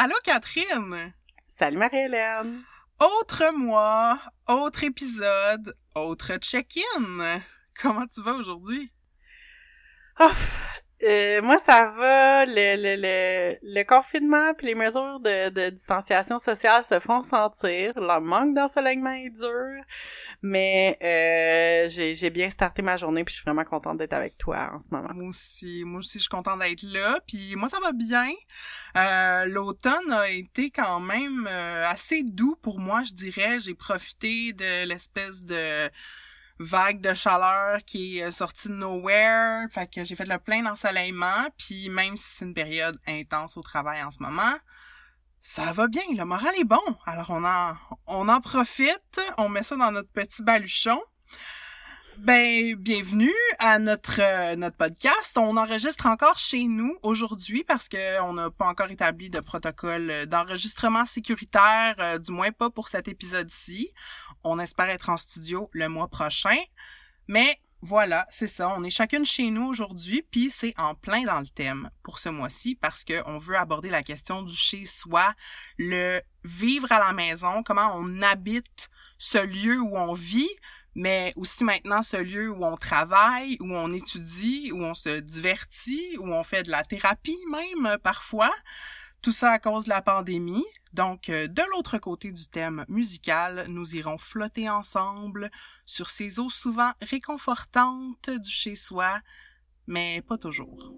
Allô Catherine! Salut Marie-Hélène! Autre mois, autre épisode, autre check-in. Comment tu vas aujourd'hui? Oh, euh, moi, ça va. Le, le, le, le confinement puis les mesures de, de distanciation sociale se font sentir. Le manque d'ensoleillement est dur. Mais euh, j'ai, bien starté ma journée puis je suis vraiment contente d'être avec toi en ce moment. Moi aussi. Moi aussi, je suis contente d'être là. Puis moi, ça va bien. Euh, l'automne a été quand même euh, assez doux pour moi, je dirais. J'ai profité de l'espèce de vague de chaleur qui est euh, sortie de nowhere. Fait que j'ai fait le plein d'ensoleillement. Puis même si c'est une période intense au travail en ce moment, ça va bien. Le moral est bon. Alors on en, on en profite. On met ça dans notre petit baluchon. Ben, bienvenue à notre euh, notre podcast. On enregistre encore chez nous aujourd'hui parce que on n'a pas encore établi de protocole d'enregistrement sécuritaire, euh, du moins pas pour cet épisode-ci. On espère être en studio le mois prochain. Mais voilà, c'est ça. On est chacune chez nous aujourd'hui, puis c'est en plein dans le thème pour ce mois-ci parce que on veut aborder la question du chez soi, le vivre à la maison, comment on habite ce lieu où on vit, mais aussi maintenant ce lieu où on travaille, où on étudie, où on se divertit, où on fait de la thérapie même parfois. Tout ça à cause de la pandémie. Donc, euh, de l'autre côté du thème musical, nous irons flotter ensemble sur ces eaux souvent réconfortantes du chez-soi, mais pas toujours.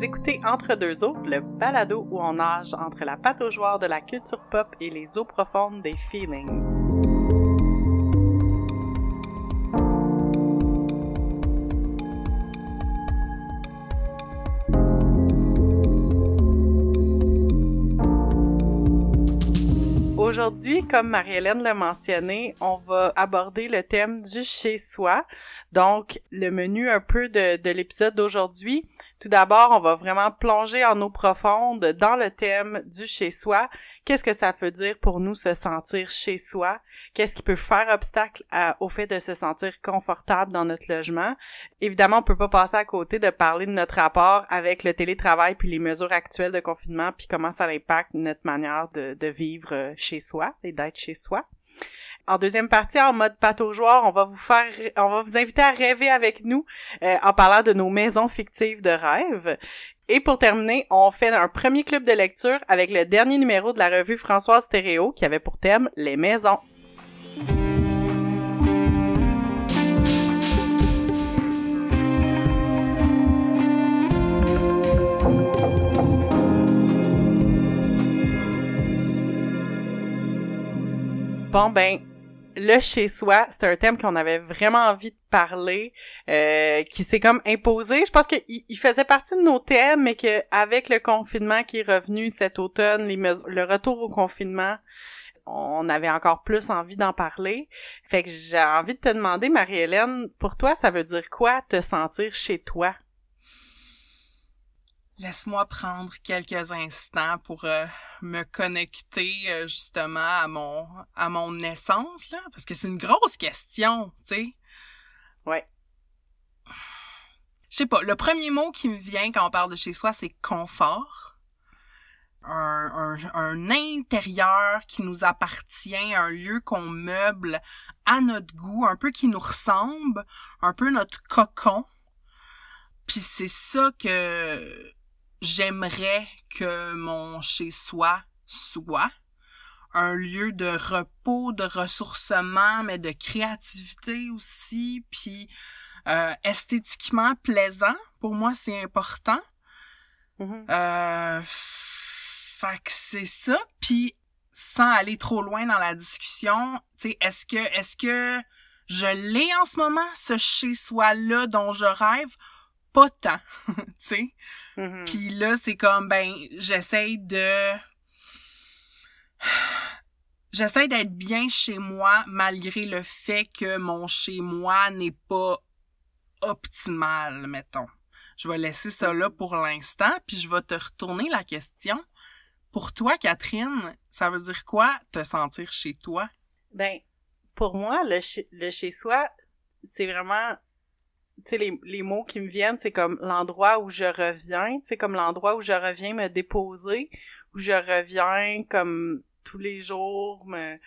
Vous écoutez Entre deux eaux, le balado où on nage entre la pataugeoire de la culture pop et les eaux profondes des feelings. Aujourd'hui, comme Marie-Hélène l'a mentionné, on va aborder le thème du chez-soi. Donc, le menu un peu de, de l'épisode d'aujourd'hui. Tout d'abord, on va vraiment plonger en eau profonde dans le thème du chez-soi. Qu'est-ce que ça veut dire pour nous se sentir chez soi? Qu'est-ce qui peut faire obstacle au fait de se sentir confortable dans notre logement? Évidemment, on peut pas passer à côté de parler de notre rapport avec le télétravail puis les mesures actuelles de confinement puis comment ça impacte notre manière de, de vivre chez soi et d'être chez soi. En deuxième partie, en mode pataugeoire, on va vous faire, on va vous inviter à rêver avec nous euh, en parlant de nos maisons fictives de rêve. Et pour terminer, on fait un premier club de lecture avec le dernier numéro de la revue Françoise Stéréo qui avait pour thème les maisons. Bon ben, le chez soi, c'est un thème qu'on avait vraiment envie de parler, euh, qui s'est comme imposé. Je pense qu'il il faisait partie de nos thèmes, mais que avec le confinement qui est revenu cet automne, le retour au confinement, on avait encore plus envie d'en parler. Fait que j'ai envie de te demander, Marie-Hélène, pour toi, ça veut dire quoi te sentir chez toi? Laisse-moi prendre quelques instants pour euh, me connecter euh, justement à mon à mon essence là parce que c'est une grosse question, tu sais. Ouais. Je sais pas, le premier mot qui me vient quand on parle de chez soi, c'est confort. Un, un, un intérieur qui nous appartient, un lieu qu'on meuble à notre goût, un peu qui nous ressemble, un peu notre cocon. Puis c'est ça que j'aimerais que mon chez-soi soit un lieu de repos, de ressourcement, mais de créativité aussi, puis euh, esthétiquement plaisant. Pour moi, c'est important. Mm-hmm. Euh, fait que c'est ça. Puis sans aller trop loin dans la discussion, tu sais, est-ce que est-ce que je l'ai en ce moment, ce chez-soi là dont je rêve? Pas tant, tu sais. Puis là, c'est comme, ben, j'essaye de... J'essaie d'être bien chez moi malgré le fait que mon chez moi n'est pas optimal, mettons. Je vais laisser ça là pour l'instant, puis je vais te retourner la question. Pour toi, Catherine, ça veut dire quoi te sentir chez toi? Ben, pour moi, le, le chez-soi, c'est vraiment tu sais, les, les mots qui me viennent, c'est comme l'endroit où je reviens, c'est comme l'endroit où je reviens me déposer, où je reviens comme tous les jours me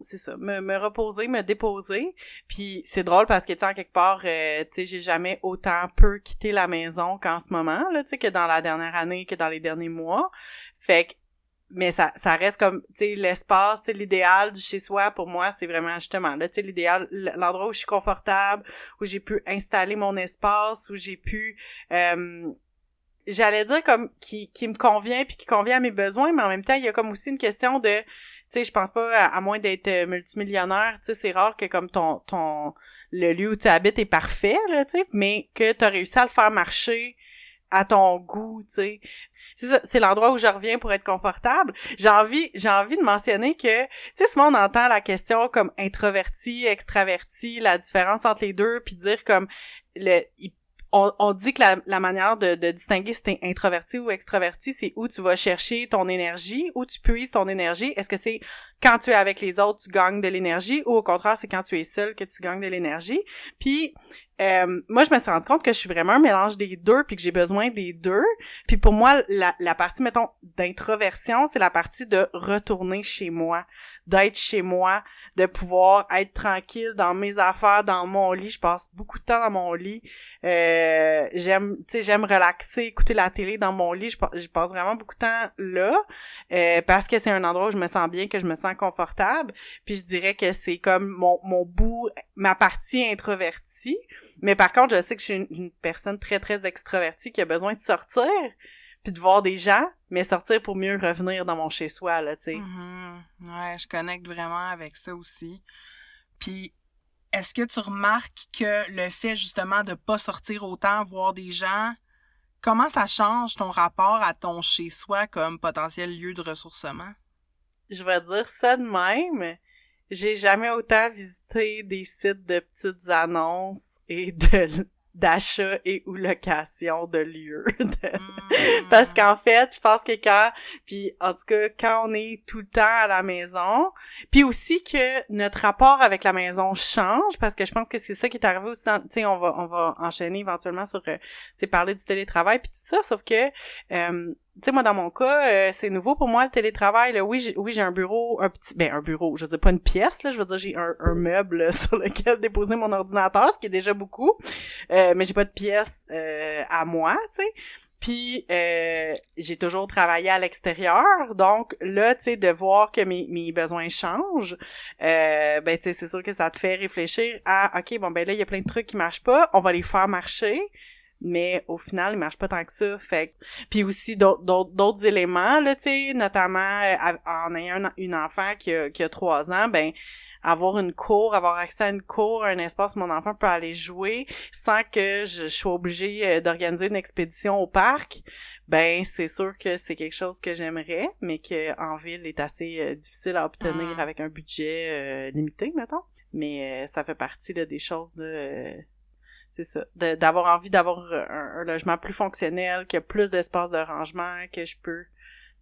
c'est ça, me, me reposer, me déposer. Puis c'est drôle parce que, tu sais, en quelque part, euh, tu sais, j'ai jamais autant peu quitté la maison qu'en ce moment, là, tu sais, que dans la dernière année, que dans les derniers mois. Fait que mais ça, ça reste comme, tu sais, l'espace, tu l'idéal du chez-soi, pour moi, c'est vraiment justement, là, tu sais, l'idéal, l'endroit où je suis confortable, où j'ai pu installer mon espace, où j'ai pu, euh, j'allais dire comme, qui, qui me convient puis qui convient à mes besoins, mais en même temps, il y a comme aussi une question de, tu sais, je pense pas, à, moins d'être euh, multimillionnaire, tu sais, c'est rare que comme ton, ton, le lieu où tu habites est parfait, là, tu sais, mais que tu as réussi à le faire marcher à ton goût, tu sais c'est l'endroit où je reviens pour être confortable. J'ai envie, j'ai envie de mentionner que, tu sais, souvent on entend la question comme introverti, extraverti, la différence entre les deux, puis dire comme on, dit que la, manière de, distinguer si t'es introverti ou extraverti, c'est où tu vas chercher ton énergie, où tu puises ton énergie. Est-ce que c'est quand tu es avec les autres, tu gagnes de l'énergie, ou au contraire, c'est quand tu es seul que tu gagnes de l'énergie? Puis euh, moi, je me suis rendu compte que je suis vraiment un mélange des deux, puis que j'ai besoin des deux. Puis pour moi, la, la partie, mettons, d'introversion, c'est la partie de retourner chez moi d'être chez moi, de pouvoir être tranquille dans mes affaires, dans mon lit. Je passe beaucoup de temps dans mon lit. Euh, j'aime, tu sais, j'aime relaxer, écouter la télé dans mon lit. Je, passe vraiment beaucoup de temps là euh, parce que c'est un endroit où je me sens bien, que je me sens confortable. Puis je dirais que c'est comme mon, mon bout, ma partie introvertie. Mais par contre, je sais que je suis une, une personne très très extravertie qui a besoin de sortir puis de voir des gens, mais sortir pour mieux revenir dans mon chez-soi, là, tu sais. Mm-hmm. Ouais, je connecte vraiment avec ça aussi. Puis, est-ce que tu remarques que le fait, justement, de pas sortir autant, voir des gens, comment ça change ton rapport à ton chez-soi comme potentiel lieu de ressourcement? Je vais dire ça de même. J'ai jamais autant visité des sites de petites annonces et de d'achat et ou location de lieux. Hmm. Parce qu'en fait, je pense que quand, puis en tout cas, quand on est tout le temps à la maison, puis aussi que notre rapport avec la maison change, parce que je pense que c'est ça qui est arrivé aussi dans, tu sais, on va, on va enchaîner éventuellement sur, euh, tu sais, parler du télétravail puis tout ça, sauf que, euh, tu sais moi dans mon cas euh, c'est nouveau pour moi le télétravail là. oui j'ai oui j'ai un bureau un petit ben un bureau je veux dire pas une pièce là je veux dire j'ai un, un meuble sur lequel déposer mon ordinateur ce qui est déjà beaucoup euh, mais j'ai pas de pièce euh, à moi tu sais puis euh, j'ai toujours travaillé à l'extérieur, donc là, tu sais, de voir que mes, mes besoins changent, euh, ben tu sais, c'est sûr que ça te fait réfléchir à, ok, bon ben là, il y a plein de trucs qui marchent pas, on va les faire marcher mais au final il marche pas tant que ça fait puis aussi d'autres éléments là tu sais notamment euh, en ayant une enfant qui a, qui a trois ans ben avoir une cour, avoir accès à une cour, un espace où mon enfant peut aller jouer sans que je, sois obligée euh, d'organiser une expédition au parc, ben c'est sûr que c'est quelque chose que j'aimerais, mais que en ville est assez euh, difficile à obtenir ah. avec un budget limité, mettons. Mais ça fait partie là, des choses de c'est ça, d'avoir envie d'avoir un, logement plus fonctionnel, qui a plus d'espace de rangement, que je peux,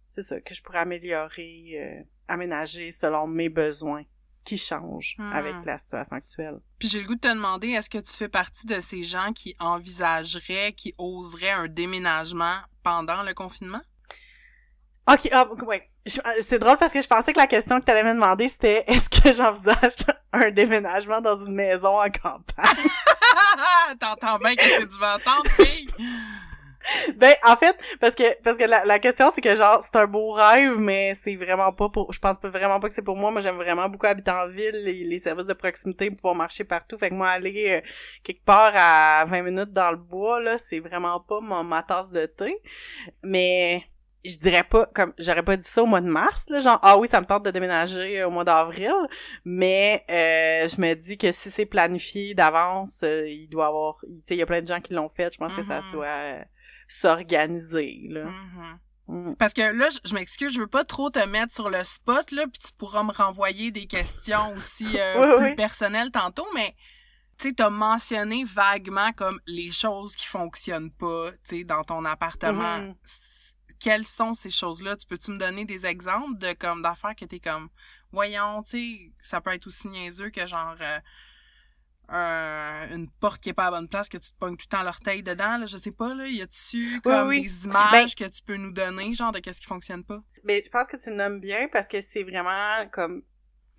c'est ça, que je pourrais améliorer, euh, aménager selon mes besoins qui changent hmm. avec la situation actuelle. Puis j'ai le goût de te demander, est-ce que tu fais partie de ces gens qui envisageraient, qui oseraient un déménagement pendant le confinement? Ok, ah, ouais. C'est drôle parce que je pensais que la question que tu allais me demander, c'était est-ce que j'envisage un déménagement dans une maison en campagne? T'entends bien que c'est du entendre, fille? ben en fait parce que parce que la, la question c'est que genre c'est un beau rêve mais c'est vraiment pas pour je pense pas vraiment pas que c'est pour moi moi j'aime vraiment beaucoup habiter en ville les, les services de proximité pouvoir marcher partout fait que moi aller euh, quelque part à 20 minutes dans le bois là c'est vraiment pas ma, ma tasse de thé mais je dirais pas comme j'aurais pas dit ça au mois de mars là genre ah oui ça me tente de déménager euh, au mois d'avril mais euh, je me dis que si c'est planifié d'avance euh, il doit avoir tu sais il y a plein de gens qui l'ont fait je pense que ça mm-hmm. doit s'organiser là mm-hmm. mm. Parce que là, je, m'excuse, je veux pas trop te mettre sur le spot, là, puis tu pourras me renvoyer des questions aussi plus personnelles tantôt, mais tu sais, t'as mentionné vaguement comme les choses qui fonctionnent pas, tu sais, dans ton appartement. Mm-hmm quelles sont ces choses-là? Tu peux-tu me donner des exemples de comme d'affaires que t'es comme voyons, tu sais, ça peut être aussi niaiseux que genre euh, une porte qui est pas à bonne place, que tu te pognes tout le temps l'orteil dedans, là, je sais pas, là, y a-tu comme des images ben que tu peux nous donner, genre de qu'est-ce qui fonctionne pas? Mais ben, je pense que tu le nommes bien parce que c'est vraiment comme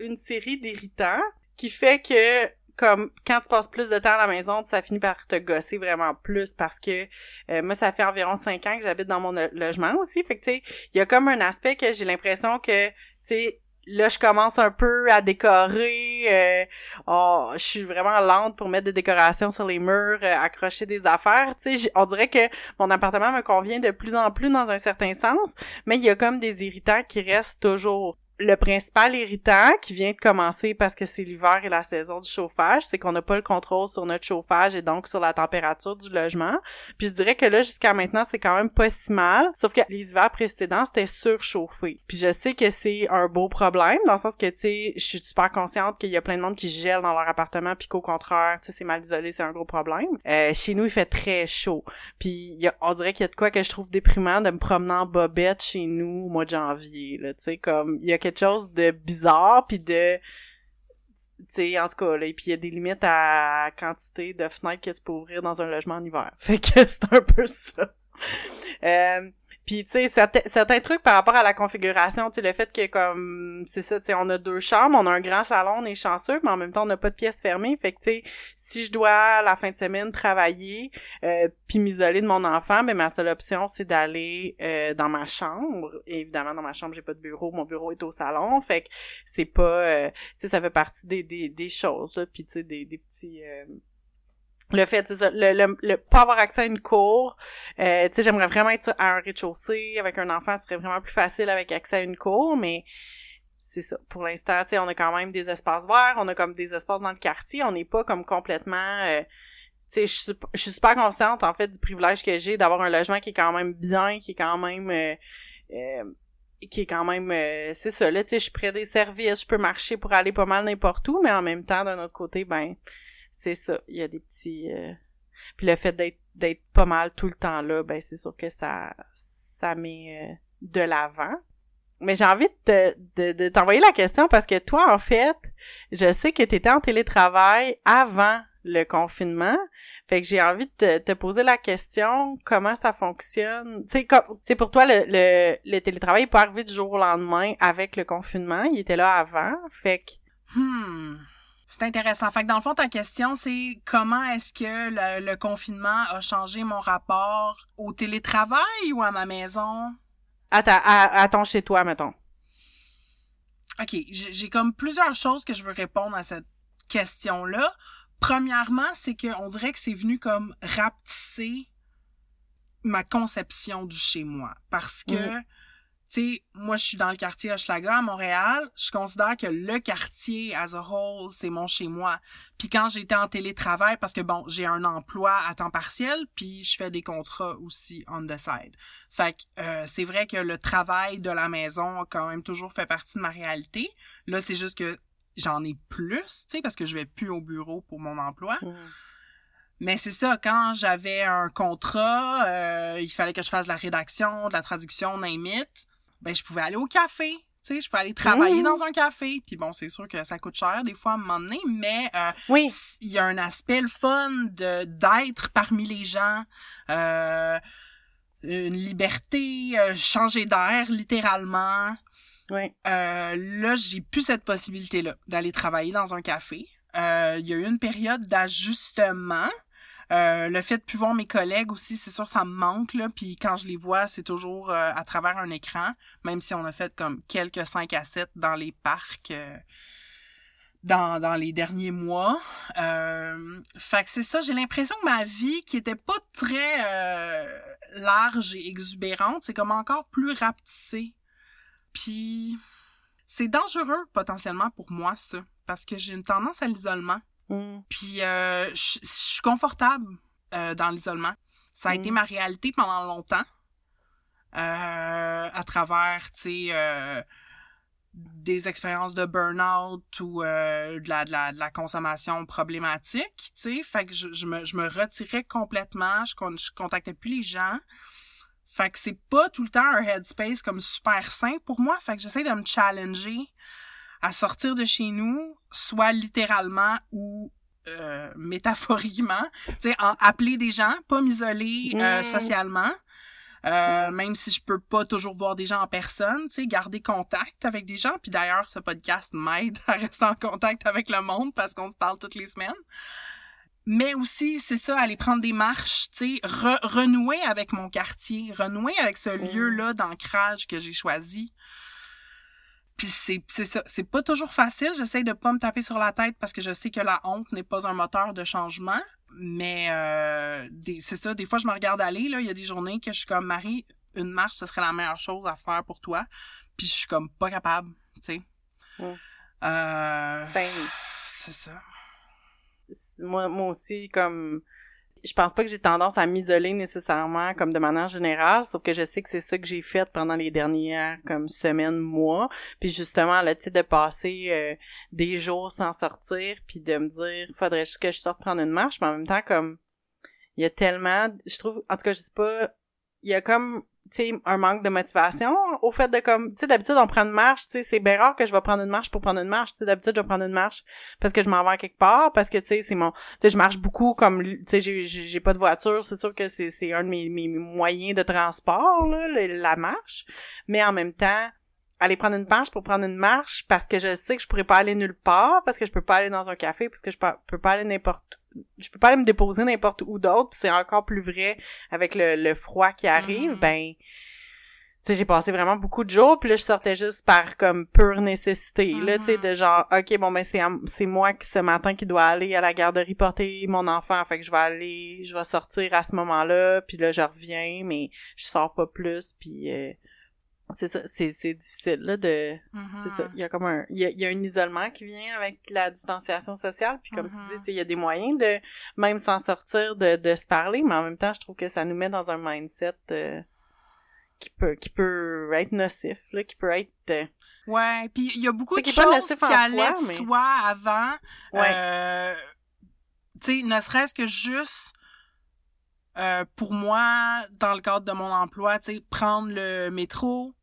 une série d'irritants qui fait que comme quand tu passes plus de temps à la maison, ça finit par te gosser vraiment plus parce que euh, moi ça fait environ cinq ans que j'habite dans mon logement aussi, fait que tu sais, il y a comme un aspect que j'ai l'impression que tu sais là je commence un peu à décorer euh, oh, je suis vraiment lente pour mettre des décorations sur les murs euh, accrocher des affaires. Tu sais on dirait que mon appartement me convient de plus en plus dans un certain sens mais il y a comme des irritants qui restent toujours le principal irritant qui vient de commencer parce que c'est l'hiver et la saison du chauffage, c'est qu'on n'a pas le contrôle sur notre chauffage et donc sur la température du logement. Puis je dirais que là, jusqu'à maintenant, c'est quand même pas si mal. Sauf que les hivers précédents, c'était surchauffé. Puis je sais que c'est un beau problème, dans le sens que, tu sais, je suis super consciente qu'il y a plein de monde qui gèle dans leur appartement, puis qu'au contraire, tu sais, c'est mal isolé, c'est un gros problème. Euh, chez nous, il fait très chaud. Puis y a, on dirait qu'il y a de quoi que je trouve déprimant de me promener en bobette chez nous au mois de janvier, là, tu sais, comme, il y a chose de bizarre puis de tu sais en tout cas là, et puis il y a des limites à quantité de fenêtres que tu peux ouvrir dans un logement en hiver. Fait que c'est un peu ça. euh, puis tu sais certains, certains trucs par rapport à la configuration, tu le fait que comme c'est ça, tu sais on a deux chambres, on a un grand salon, on est chanceux, mais en même temps on n'a pas de pièces fermées, fait que tu sais si je dois la fin de semaine travailler euh, puis m'isoler de mon enfant, ben ma seule option c'est d'aller euh, dans ma chambre. Évidemment dans ma chambre, j'ai pas de bureau, mon bureau est au salon, fait c'est pas euh, tu sais ça fait partie des des, des choses puis tu sais des des petits euh, le fait le, le, le, pas avoir accès à une cour euh, tu sais j'aimerais vraiment être à un rez-de-chaussée avec un enfant ce serait vraiment plus facile avec accès à une cour mais c'est ça. Pour l'instant tu sais on a quand même des espaces verts on a comme des espaces dans le quartier on n'est pas comme complètement euh, tu sais je suis je suis super consciente en fait du privilège que j'ai d'avoir un logement qui est quand même bien qui est quand même euh, euh qui est quand même c'est ça là tu sais je suis près des services je peux marcher pour aller pas mal n'importe où mais en même temps d'un autre côté ben c'est ça. Il y a des petits. Euh, puis le fait d'être d'être pas mal tout le temps là, ben c'est sûr que ça ça met euh, de l'avant. Mais j'ai envie de, de, de t'envoyer la question parce que toi, en fait, je sais que tu étais en télétravail avant le confinement. Fait que j'ai envie de te, poser la question, comment ça fonctionne? Tu sais, pour toi, le, le, le télétravail n'est pas arrivé du jour au lendemain avec le confinement. Il était là avant. Fait que... Hmm. C'est intéressant. Fait que dans le fond, ta question, c'est comment est-ce que le, confinement a changé mon rapport au télétravail ou à ma maison? À, ta, à, ton chez toi, mettons. OK, j'ai comme plusieurs choses que je veux répondre à cette question-là. Premièrement, c'est qu'on dirait que c'est venu comme rapetisser ma conception du chez moi. Parce que tu sais, moi, je suis dans le quartier Hochelaga à Montréal. Je considère que le quartier as a whole, c'est mon chez moi. Puis quand j'étais en télétravail, parce que bon, j'ai un emploi à temps partiel, puis je fais des contrats aussi on the side. Fait que euh, c'est vrai que le travail de la maison a quand même toujours fait partie de ma réalité. Là, c'est juste que j'en ai plus, tu sais, parce que je vais plus au bureau pour mon emploi. Mmh. Mais c'est ça, quand j'avais un contrat, euh, il fallait que je fasse de la rédaction, de la traduction, name it ben je pouvais aller au café. Tu sais, je pouvais aller travailler mmh. dans un café. Puis bon, c'est sûr que ça coûte cher des fois à un moment donné, mais euh, oui. il y a un aspect le fun de d'être parmi les gens. Euh, une liberté, euh, changer d'air littéralement. Oui. Euh, là, j'ai plus cette possibilité-là d'aller travailler dans un café. Euh, il y a eu une période d'ajustement euh, le fait de plus voir mes collègues aussi, c'est sûr, ça me manque, là. Puis quand je les vois, c'est toujours euh, à travers un écran, même si on a fait comme quelques 5 à 7 dans les parcs euh, dans, dans les derniers mois. fait que c'est ça, j'ai l'impression que ma vie, qui était pas très large et exubérante, c'est comme encore plus rapetissée. Puis c'est dangereux potentiellement pour moi, ça, parce que j'ai une tendance à l'isolement. Mm. Puis euh, je suis confortable euh, dans l'isolement. Ça a été mm. ma réalité pendant longtemps. Euh, à travers, tu sais, des expériences de burn-out ou de, la, de, la, de la consommation problématique, tu sais. Fait que je, je, me, je me retirais complètement, je, je contactais plus les gens. Fait que c'est pas tout le temps un headspace comme super sain pour moi. Fait que j'essaie de me challenger à sortir de chez nous, soit littéralement ou euh, métaphoriquement, tu sais, appeler des gens, pas m'isoler euh, mm. socialement. Euh, même si je peux pas toujours voir des gens en personne, tu sais, garder contact avec des gens. Puis d'ailleurs, ce podcast m'aide à rester en contact avec le monde parce qu'on se parle toutes les semaines. Mais aussi, c'est ça, aller prendre des marches, tu sais, renouer avec mon quartier, renouer avec ce mm. lieu-là d'ancrage que j'ai choisi. Puis c'est c'est ça, c'est pas toujours facile, j'essaie de pas me taper sur la tête parce que je sais que la honte n'est pas un moteur de changement, mais euh, c'est ça, des fois je me regarde aller là, il y a des journées que je suis comme Marie, une marche ce serait la meilleure chose à faire pour toi, puis je suis comme pas capable, tu sais. Euh, c'est ça. Moi moi aussi comme je pense pas que j'ai tendance à m'isoler nécessairement comme de manière générale, sauf que je sais que c'est ça que j'ai fait pendant les dernières comme semaines, mois. Puis justement, tu sais, de passer euh, des jours sans sortir, puis de me dire, faudrait juste que je sorte prendre une marche, mais en même temps, comme, il y a tellement, je trouve, en tout cas, je sais pas, il y a comme sais un manque de motivation au fait de comme tu sais d'habitude on prend une marche tu sais c'est bien rare que je vais prendre une marche pour prendre une marche tu sais d'habitude je vais prendre une marche parce que je m'en vais quelque part parce que tu sais c'est mon tu sais je marche beaucoup comme tu sais j'ai j'ai pas de voiture c'est sûr que c'est c'est un de mes, mes moyens de transport là la marche mais en même temps aller prendre une marche pour prendre une marche parce que je sais que je pourrais pas aller nulle part parce que je peux pas aller dans un café parce que je peux pas aller n'importe je peux pas aller me déposer n'importe où d'autre c'est encore plus vrai avec le, le froid qui arrive ben tu sais j'ai passé vraiment beaucoup de jours puis là je sortais juste par comme pure nécessité là tu sais mm-hmm. de genre OK bon ben c'est c'est moi qui ce matin qui dois aller à la garderie porter mon enfant fait que je vais aller je vais sortir à ce moment-là puis là je reviens mais je sors pas plus puis euh, c'est ça, c'est, c'est difficile là de c'est ça, mm-hmm. il y a comme un il y a, un isolement qui vient avec la distanciation sociale puis comme tu dis, mm-hmm. il y a des moyens de même s'en sortir de, de se parler, mais en même temps, je trouve que ça nous met dans un mindset euh, qui peut qui peut être nocif là, qui peut être euh, Ouais, puis il y a beaucoup de choses qui allaient de soi avant ouais. euh, tu sais, ne serait-ce que juste euh, pour moi, dans le cadre de mon emploi, tu sais, prendre le métro,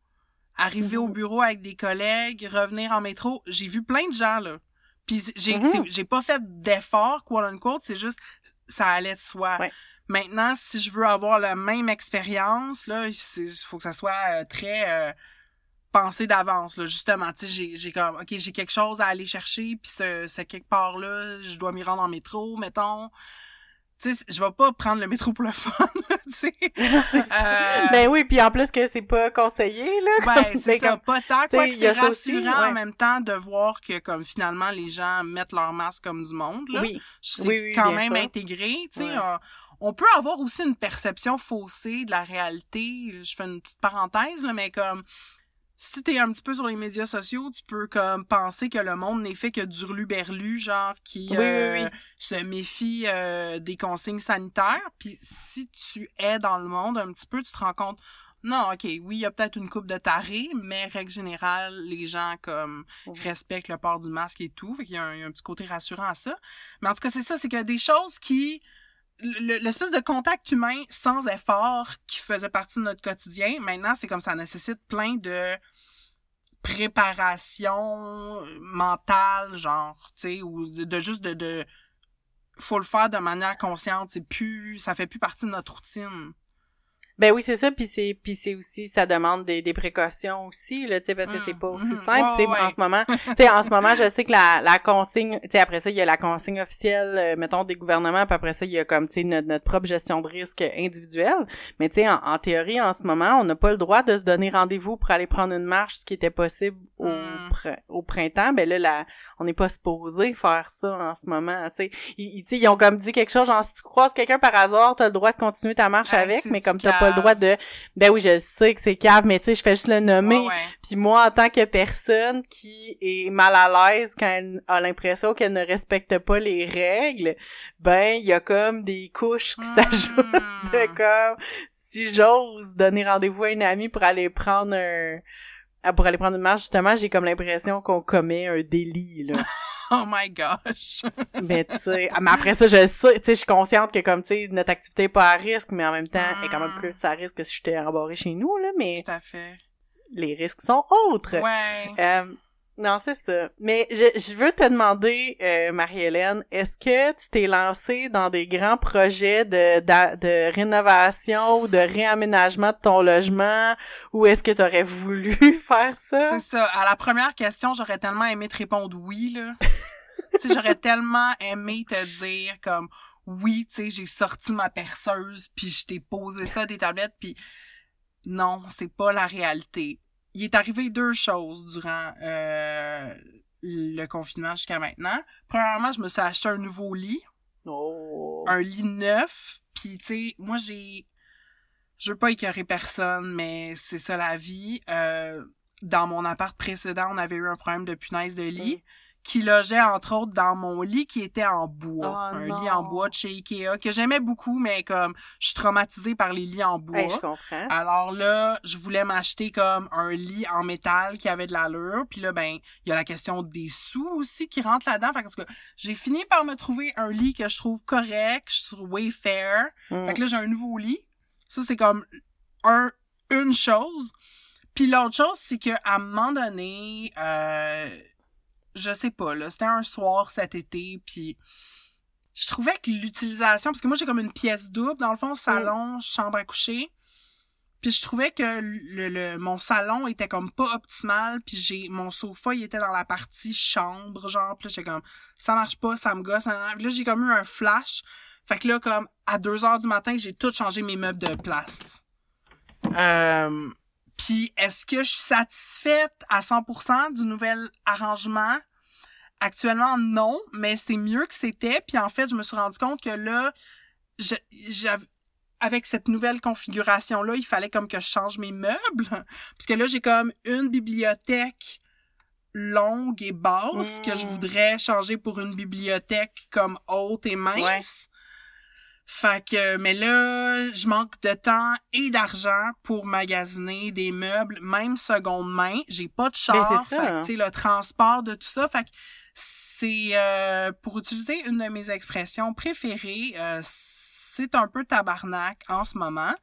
arriver au bureau avec des collègues, revenir en métro, j'ai vu plein de gens là. Puis j'ai mhm. j'ai pas fait d'effort quote unquote, c'est juste ça allait de soi. Maintenant, si je veux avoir la même expérience là, il faut que ça soit euh, très euh, pensé d'avance là justement tu sais j'ai j'ai comme OK, j'ai quelque chose à aller chercher puis ce, ce quelque part là, je dois m'y rendre en métro mettons tu sais, je vais pas prendre le métro pour le fun, tu sais. euh... Ben oui, puis en plus que c'est pas conseillé, là. Ben, c'est ça, pas tant, quoi que c'est rassurant en même temps de voir que, comme, finalement, les gens mettent leur masque comme du monde, là. Oui, c'est oui, quand même intégré, tu sais. On, peut avoir aussi une perception faussée de la réalité. Je fais une petite parenthèse, là, mais comme, si t'es un petit peu sur les médias sociaux, tu peux comme penser que le monde n'est fait que d'urlu-berlu, genre qui euh, se méfie euh, des consignes sanitaires. Puis si tu es dans le monde un petit peu, tu te rends compte, non, ok, oui, il y a peut-être une coupe de tarés, mais règle générale, les gens comme respectent le port du masque et tout. Fait qu'il y, a un petit côté rassurant à ça. Mais en tout cas, c'est ça, c'est que des choses qui l'espèce de contact humain sans effort qui faisait partie de notre quotidien, maintenant, c'est comme ça nécessite plein de préparation mentale, genre, tu sais, ou de, juste de, de, faut le faire de manière consciente, c'est plus, ça fait plus partie de notre routine. Ben oui, c'est ça, puis c'est puis c'est aussi ça demande des, des précautions aussi là, tu sais parce que c'est pas aussi mm-hmm. simple, tu sais en ce moment. Tu sais en ce moment, je sais que la la consigne, tu sais après ça, il y a la consigne officielle euh, mettons des gouvernements, puis après ça, il y a comme tu sais notre, notre propre gestion de risque individuelle, mais tu sais en, en, théorie en ce moment, on n'a pas le droit de se donner rendez-vous pour aller prendre une marche ce qui était possible au mm. au printemps. Ben là la on n'est pas supposé faire ça en ce moment, tu sais. Ils, ils, ont comme dit quelque chose genre si tu croises quelqu'un par hasard, tu as le droit de continuer ta marche avec, mais comme t'as pas le droit de ben oui, je sais que c'est cave, mais tu sais, je fais juste le nommer. Puis moi en tant que personne qui est mal à l'aise quand elle a l'impression qu'elle ne respecte pas les règles, ben il y a comme des couches qui s'ajoutent de hmm. comme si j'ose donner rendez-vous à une amie pour aller prendre un pour aller prendre une marche, justement, j'ai comme l'impression qu'on commet un délit, là. oh my gosh! mais tu sais, ah, mais après ça, je sais, tu sais, je suis consciente que comme, tu sais, notre activité est pas à risque, mais en même temps, elle est quand même mm. plus à risque que si j'étais embarré chez nous, là, mais... Tout à fait. Les risques sont autres. Ouais. Euh, Non, c'est ça. Mais je, je veux te demander, euh, Marie-Hélène, est-ce que tu t'es lancée dans des grands projets de, de, de rénovation ou de réaménagement de ton logement? Ou est-ce que tu aurais voulu faire ça? C'est ça. À la première question, j'aurais tellement aimé te répondre oui, là. tu sais, j'aurais tellement aimé te dire comme oui, tu sais, j'ai sorti ma perceuse puis je t'ai posé ça des tablettes puis non, c'est pas la réalité il est arrivé deux choses durant euh, le confinement jusqu'à maintenant. Premièrement, je me suis acheté un nouveau lit. Oh. Un lit neuf. Puis, tu sais, moi, j'ai... Je veux pas écœurer personne, mais c'est ça la vie. Euh, dans mon appart précédent, on avait eu un problème de punaise de lit. Mm qui logeait entre autres dans mon lit qui était en bois. Oh, un lit en bois de chez Ikea que j'aimais beaucoup, mais comme je suis traumatisée par les lits en bois. je comprends. Alors là, je voulais m'acheter comme un lit en métal qui avait de l'allure. Puis là, ben, il y a la question des sous aussi qui rentre là-dedans. Fait que, j'ai fini par me trouver un lit que je trouve correct sur Wayfair. Mm. Fait que là, j'ai un nouveau lit. Ça, c'est comme un, une chose. Puis l'autre chose, c'est que à un moment donné, euh, je sais pas, là, c'était un soir cet été, puis je trouvais que l'utilisation, parce que moi j'ai comme une pièce double, dans le fond, salon, chambre à coucher, puis je trouvais que le, le, mon salon était comme pas optimal, puis j'ai mon sofa, il était dans la partie chambre, genre, puis là j'étais comme, ça marche pas, ça me gosse, là j'ai comme eu un flash, fait que là, comme, à 2 heures du matin, j'ai tout changé mes meubles de place. Euh, puis est-ce que je suis satisfaite à 100% du nouvel arrangement? Actuellement, non, mais c'est mieux que c'était. Puis en fait, je me suis rendu compte que là, j'avais avec cette nouvelle configuration-là, il fallait comme que je change mes meubles. Parce que là, j'ai comme une bibliothèque longue et basse que je mmh. voudrais changer pour une bibliothèque comme haute et mince. Fait que, mais là, je manque de temps et d'argent pour magasiner des meubles, même seconde main. J'ai pas de char. Fait que, le transport de tout ça. Fait que c'est, euh, pour utiliser une de mes expressions préférées, euh, c'est un peu tabarnak en ce moment.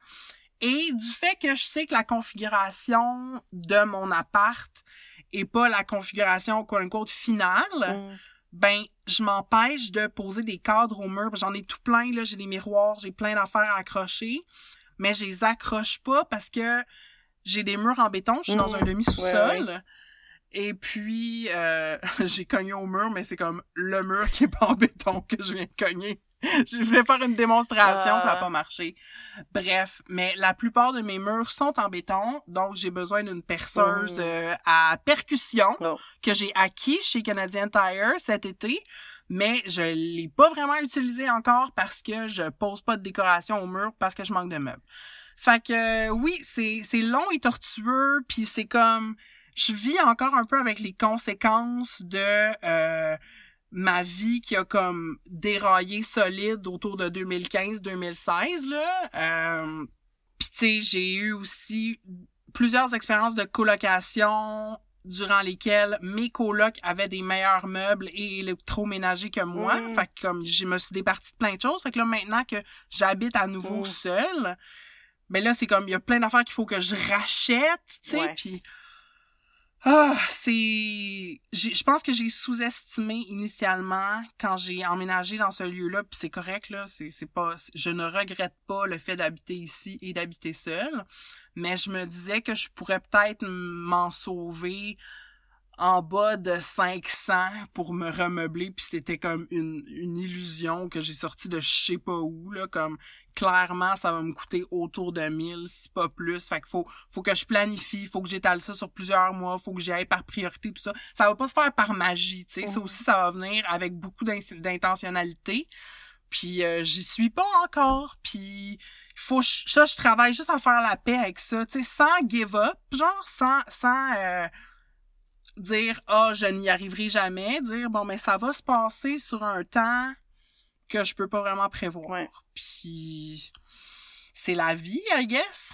Et du fait que je sais que la configuration de mon appart est pas la configuration quote unquote finale, mm ben je m'empêche de poser des cadres au mur. J'en ai tout plein, là, j'ai des miroirs, j'ai plein d'affaires à accrocher, mais je les accroche pas parce que j'ai des murs en béton, je suis dans un mmh. demi-sous-sol. Et puis, euh, j'ai cogné au mur, mais c'est comme le mur qui est pas en béton que je viens de cogner. je voulais faire une démonstration, ça n'a ah. pas marché. Bref, mais la plupart de mes murs sont en béton, donc j'ai besoin d'une perceuse oh. euh, à percussion oh. que j'ai acquis chez Canadian Tire cet été, mais je l'ai pas vraiment utilisé encore parce que je pose pas de décoration au mur parce que je manque de meubles. Fait que euh, oui, c'est c'est long et tortueux, puis c'est comme je vis encore un peu avec les conséquences de euh, ma vie qui a comme déraillé solide autour de 2015-2016 là. Euh, Puis tu sais, j'ai eu aussi plusieurs expériences de colocation durant lesquelles mes colocs avaient des meilleurs meubles et électroménagers que moi. Fait que comme je me suis départie de plein de choses. Fait que là maintenant que j'habite à nouveau seule, ben là c'est comme il y a plein d'affaires qu'il faut que je rachète, tu sais, puis ah, c'est. Je pense que j'ai sous-estimé initialement quand j'ai emménagé dans ce lieu-là, puis c'est correct là, c'est pas. Je ne regrette pas le fait d'habiter ici et d'habiter seul, mais je me disais que je pourrais peut-être m'en sauver en bas de 500 pour me remeubler puis c'était comme une, une illusion que j'ai sorti de je sais pas où là comme clairement ça va me coûter autour de 1000 si pas plus. Fait qu'il faut faut que je planifie faut que j'étale ça sur plusieurs mois faut que j'y aille par priorité tout ça. Ça va pas se faire par magie tu sais. Ça aussi ça va venir avec beaucoup d'intentionnalité. Puis euh, j'y suis pas encore. Puis faut ça je travaille juste à faire la paix avec ça tu sais sans give up genre sans sans euh, dire ah je n'y arriverai jamais dire bon mais ça va se passer sur un temps que je peux pas vraiment prévoir puis c'est la vie I guess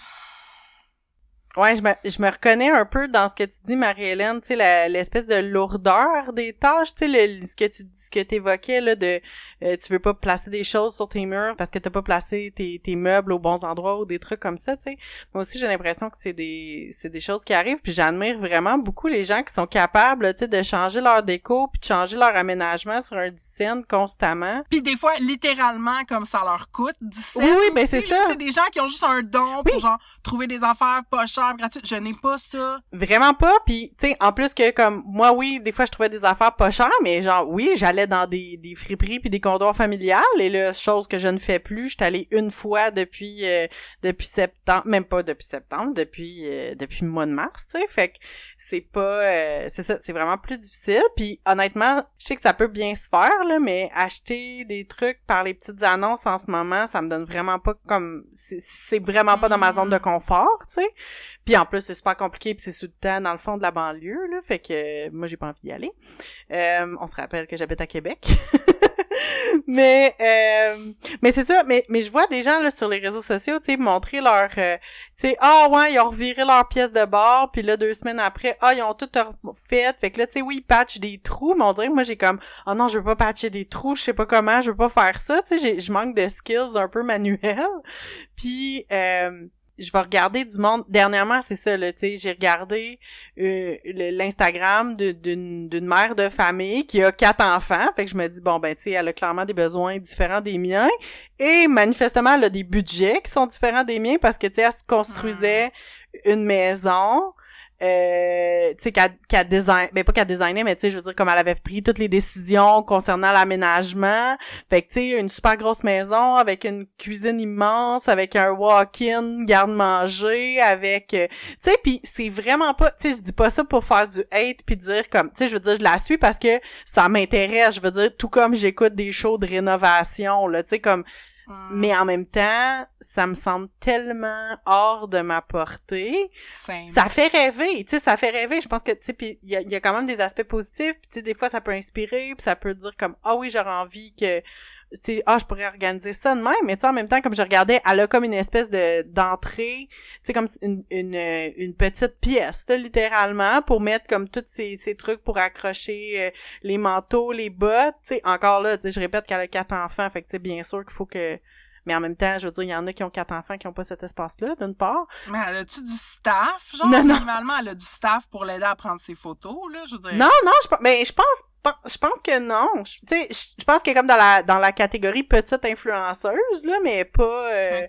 Ouais, je me, je me reconnais un peu dans ce que tu dis, Marie-Hélène, tu sais, l'espèce de lourdeur des tâches, tu sais, ce que tu ce que t'évoquais, là, de euh, tu veux pas placer des choses sur tes murs parce que t'as pas placé tes, tes meubles aux bons endroits ou des trucs comme ça, tu sais. Moi aussi, j'ai l'impression que c'est des c'est des choses qui arrivent, puis j'admire vraiment beaucoup les gens qui sont capables, tu sais, de changer leur déco puis de changer leur aménagement sur un dizaine constamment. Puis des fois, littéralement, comme ça leur coûte, 17 Oui, ben c'est ça. C'est des gens qui ont juste un don pour, genre, trouver des affaires pas chères je n'ai pas ça. Vraiment pas. Puis, tu sais, en plus que comme moi, oui, des fois, je trouvais des affaires pas chères, mais genre, oui, j'allais dans des, des friperies puis des comptoirs familiales. Et là, chose que je ne fais plus, je suis allée une fois depuis euh, depuis septembre, même pas depuis septembre, depuis euh, depuis le mois de mars, tu sais. Fait que c'est pas, euh, c'est ça, c'est vraiment plus difficile. Puis honnêtement, je sais que ça peut bien se faire là, mais acheter des trucs par les petites annonces en ce moment, ça me donne vraiment pas comme, c'est vraiment pas dans ma zone de confort, tu sais. Puis en plus, c'est super compliqué, puis c'est sous le temps dans le fond de la banlieue, là, fait que moi, j'ai pas envie d'y aller. Euh, on se rappelle que j'habite à Québec. mais euh, mais c'est ça mais mais je vois des gens là sur les réseaux sociaux tu sais montrer leur euh, tu sais ah ouais ils ont reviré leur pièce de bord puis là deux semaines après ah ils ont tout fait fait que là tu sais oui ils patchent des trous mais on dirait que moi j'ai comme oh non je veux pas patcher des trous je sais pas comment je veux pas faire ça tu sais je manque de skills un peu manuels puis euh, je vais regarder du monde. Dernièrement, c'est ça, là, tu sais, j'ai regardé euh, l'Instagram d'une mère de famille qui a quatre enfants. Fait que je me dis, bon, ben, tu sais, elle a clairement des besoins différents des miens. Et manifestement, elle a des budgets qui sont différents des miens parce que, tu sais, elle se construisait hmm. une maison euh, tu sais qu'elle design ben pas qu'elle designait mais tu sais je veux dire comme elle avait pris toutes les décisions concernant l'aménagement. Fait que tu sais une super grosse maison avec une cuisine immense avec un walk-in garde-manger avec euh, tu sais puis c'est vraiment pas tu sais je dis pas ça pour faire du hate puis dire comme tu sais je veux dire je la suis parce que ça m'intéresse. Je veux dire tout comme j'écoute des shows de rénovation là tu sais comme Mm. Mais en même temps, ça me semble tellement hors de ma portée. Ça fait rêver, tu sais, ça fait rêver. Je pense que, tu sais, puis il y a, y a, quand même des aspects positifs. Puis tu sais, des fois, ça peut inspirer, puis ça peut dire comme, ah oui, j'aurais envie que ah je pourrais organiser ça de même mais en même temps comme je regardais elle a comme une espèce de d'entrée tu sais comme une, une, une petite pièce littéralement pour mettre comme tous ces, ces trucs pour accrocher euh, les manteaux les bottes tu encore là tu je répète qu'elle a quatre enfants fait que tu bien sûr qu'il faut que mais en même temps, je veux dire, il y en a qui ont quatre enfants qui ont pas cet espace-là, d'une part. Mais elle a-tu du staff? Genre, non, normalement, elle a du staff pour l'aider à prendre ses photos, là, je veux dire. Non, non, je, mais je pense, je pense que non. Tu sais, je pense qu'elle est comme dans la, dans la catégorie petite influenceuse, là, mais pas, euh,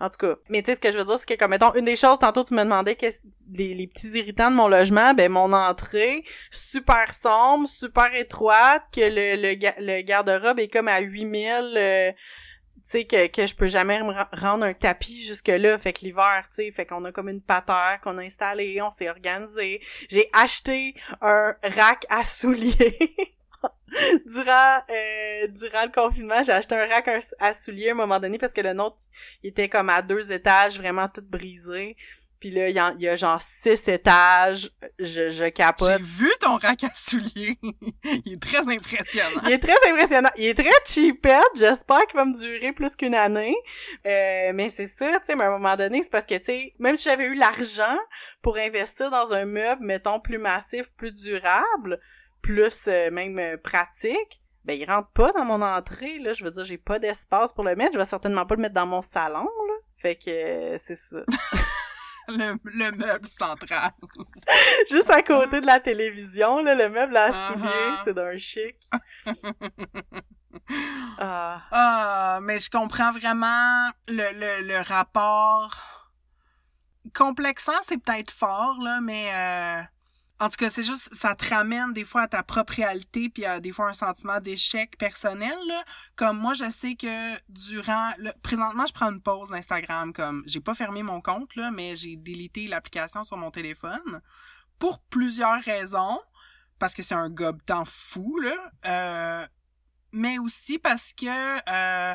en tout cas. Mais tu sais, ce que je veux dire, c'est que, comme, mettons, une des choses, tantôt, tu me demandais que les, les petits irritants de mon logement, ben, mon entrée, super sombre, super étroite, que le, le, le garde-robe est comme à 8000, euh, tu que, que je peux jamais rendre un tapis jusque là fait que l'hiver tu sais fait qu'on a comme une patère qu'on a installée on s'est organisé. J'ai acheté un rack à souliers. Durant euh, durant le confinement j'ai acheté un rack à souliers à un moment donné parce que le nôtre il était comme à deux étages vraiment tout brisé puis là, il y, a genre six étages. Je, je capote. J'ai vu ton rack à souliers. il est très impressionnant. il est très impressionnant. Il est très cheapette. J'espère qu'il va me durer plus qu'une année. Euh, mais c'est ça, tu sais, mais à un moment donné, c'est parce que, tu sais, même si j'avais eu l'argent pour investir dans un meuble, mettons, plus massif, plus durable, plus euh, même euh, pratique, ben il rentre pas dans mon entrée, là. Je veux dire, j'ai pas d'espace pour le mettre. Je vais certainement pas le mettre dans mon salon, là. Fait que c'est ça. le, meuble central. Juste à côté de la télévision, là, le meuble à souliers, uh-huh. c'est d'un chic. ah. ah. mais je comprends vraiment le, le, le rapport complexant, c'est peut-être fort, là, mais euh, en tout cas, c'est juste, ça te ramène des fois à ta propre réalité, puis à des fois un sentiment d'échec personnel. Là. Comme moi, je sais que durant... Présentement, je prends une pause d'Instagram. Comme, j'ai pas fermé mon compte, là, mais j'ai délité l'application sur mon téléphone pour plusieurs raisons. Parce que c'est un gobe temps fou, là. Euh, mais aussi parce que... Euh,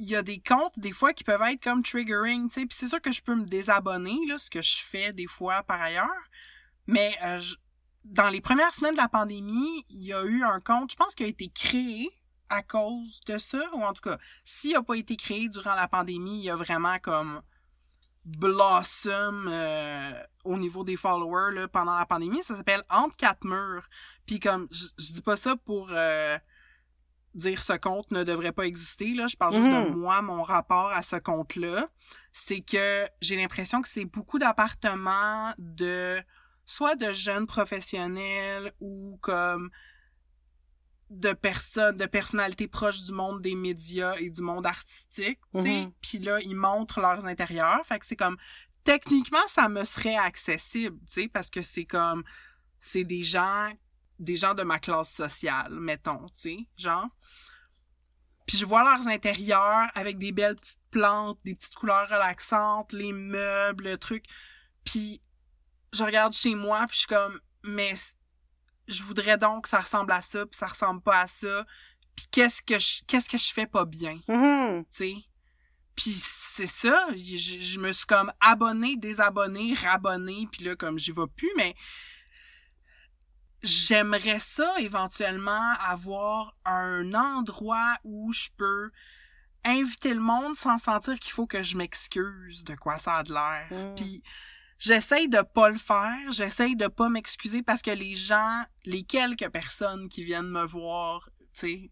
il y a des comptes des fois qui peuvent être comme triggering, tu sais, puis c'est sûr que je peux me désabonner là, ce que je fais des fois par ailleurs, mais euh, dans les premières semaines de la pandémie, il y a eu un compte, je pense, qui a été créé à cause de ça, ou en tout cas, s'il n'a pas été créé durant la pandémie, il y a vraiment comme blossom euh, au niveau des followers là, pendant la pandémie. Ça s'appelle Entre quatre murs. Puis comme, je, je dis pas ça pour euh, dire ce compte ne devrait pas exister. Là. Je parle juste de Mhm. moi, mon rapport à ce compte-là. C'est que j'ai l'impression que c'est beaucoup d'appartements de soit de jeunes professionnels ou comme de personnes, de personnalités proches du monde des médias et du monde artistique, tu sais. Mhm. Puis là, ils montrent leurs intérieurs. Fait que c'est comme, techniquement, ça me serait accessible, tu sais, parce que c'est comme, c'est des gens, des gens de ma classe sociale, mettons, tu sais, genre. Puis je vois leurs intérieurs avec des belles petites plantes, des petites couleurs relaxantes, les meubles, le truc. Puis je regarde chez moi, puis je suis comme, mais je voudrais donc que ça ressemble à ça, puis ça ressemble pas à ça. Puis qu'est-ce que je, qu'est-ce que je fais pas bien, Mhm. tu sais? Puis c'est ça, je, je me suis comme abonné, désabonné, rabonné, puis là, comme j'y vais plus, mais j'aimerais ça éventuellement avoir un endroit où je peux inviter le monde sans sentir qu'il faut que je m'excuse de quoi ça a de l'air. Mm. Puis j'essaye de pas le faire, j'essaye de pas m'excuser parce que les gens, les quelques personnes qui viennent me voir, tu sais,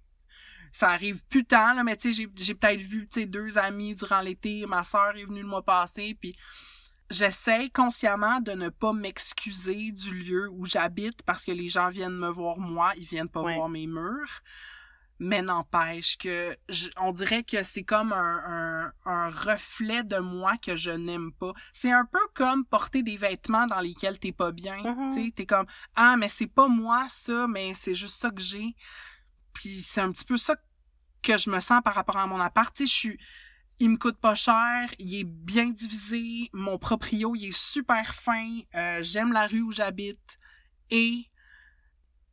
ça arrive plus tant, là, mais tu sais, j'ai, j'ai peut-être vu, tu sais, deux amis durant l'été, ma sœur est venue le mois passé, puis j'essaye consciemment de ne pas m'excuser du lieu où j'habite parce que les gens viennent me voir moi, ils viennent pas Ouais. voir mes murs. Mais n'empêche que je- on dirait que c'est comme un, un, un reflet de moi que je n'aime pas. C'est un peu comme porter des vêtements dans lesquels t'es pas bien. Tu sais, t'es comme ah mais c'est pas moi ça, mais c'est juste ça que j'ai. Puis c'est un petit peu ça que je me sens par rapport à mon appart. Tu je suis il me coûte pas cher, il est bien divisé, mon proprio, il est super fin, euh, j'aime la rue où j'habite et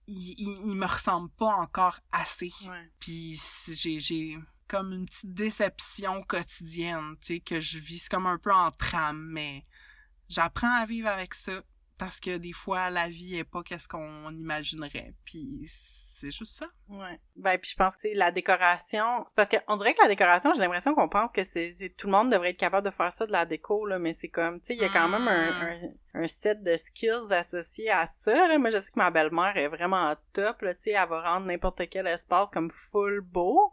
il, il, il me ressemble pas encore assez. Ouais. Puis j'ai j'ai comme une petite déception quotidienne, tu sais, que je vis C'est comme un peu en trame, mais j'apprends à vivre avec ça parce que des fois la vie est pas qu'est-ce qu'on imaginerait. Puis c'est juste ça. Ouais. Ben puis je pense que la décoration, c'est parce que on dirait que la décoration, j'ai l'impression qu'on pense que c'est c'est- tout le monde devrait être capable de faire ça de la déco là, mais c'est comme tu sais, il y a quand même un, un, un set de skills associés à ça. Là. Moi je sais que ma belle-mère est vraiment top là, tu sais, elle va rendre n'importe quel espace comme full beau,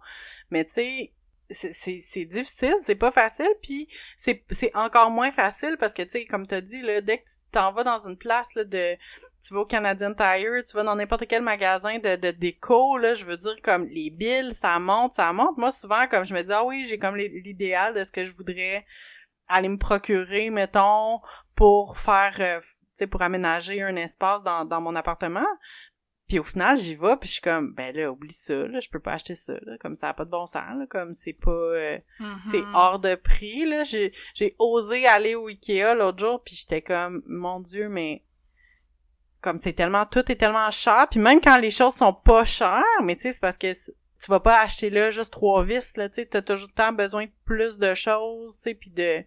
mais tu sais c'est difficile, c'est pas facile puis c'est encore moins facile parce que tu sais comme t'as dit là dès que t'en vas dans une place là de tu vas au Canadian Tire, tu vas dans n'importe quel magasin de, de déco, là, je veux dire, comme les billes, ça monte, ça monte. Moi, souvent, comme je me dis, ah oui, j'ai comme l'idéal de ce que je voudrais aller me procurer, mettons, pour faire, euh, tu sais, pour aménager un espace dans, dans mon appartement. Puis au final, j'y vais, puis je suis comme, ben là, oublie ça, là, je peux pas acheter ça, là, comme ça a pas de bon sens, là, comme c'est pas... euh, c'est Mhm. hors de prix là. J'ai j'ai osé aller au Ikea l'autre jour puis j'étais comme mon dieu mais comme c'est tellement tout est tellement cher puis même quand les choses sont pas chères mais tu sais c'est parce que tu vas pas acheter là juste trois vis là tu sais t'as toujours tant besoin de plus de choses tu sais puis de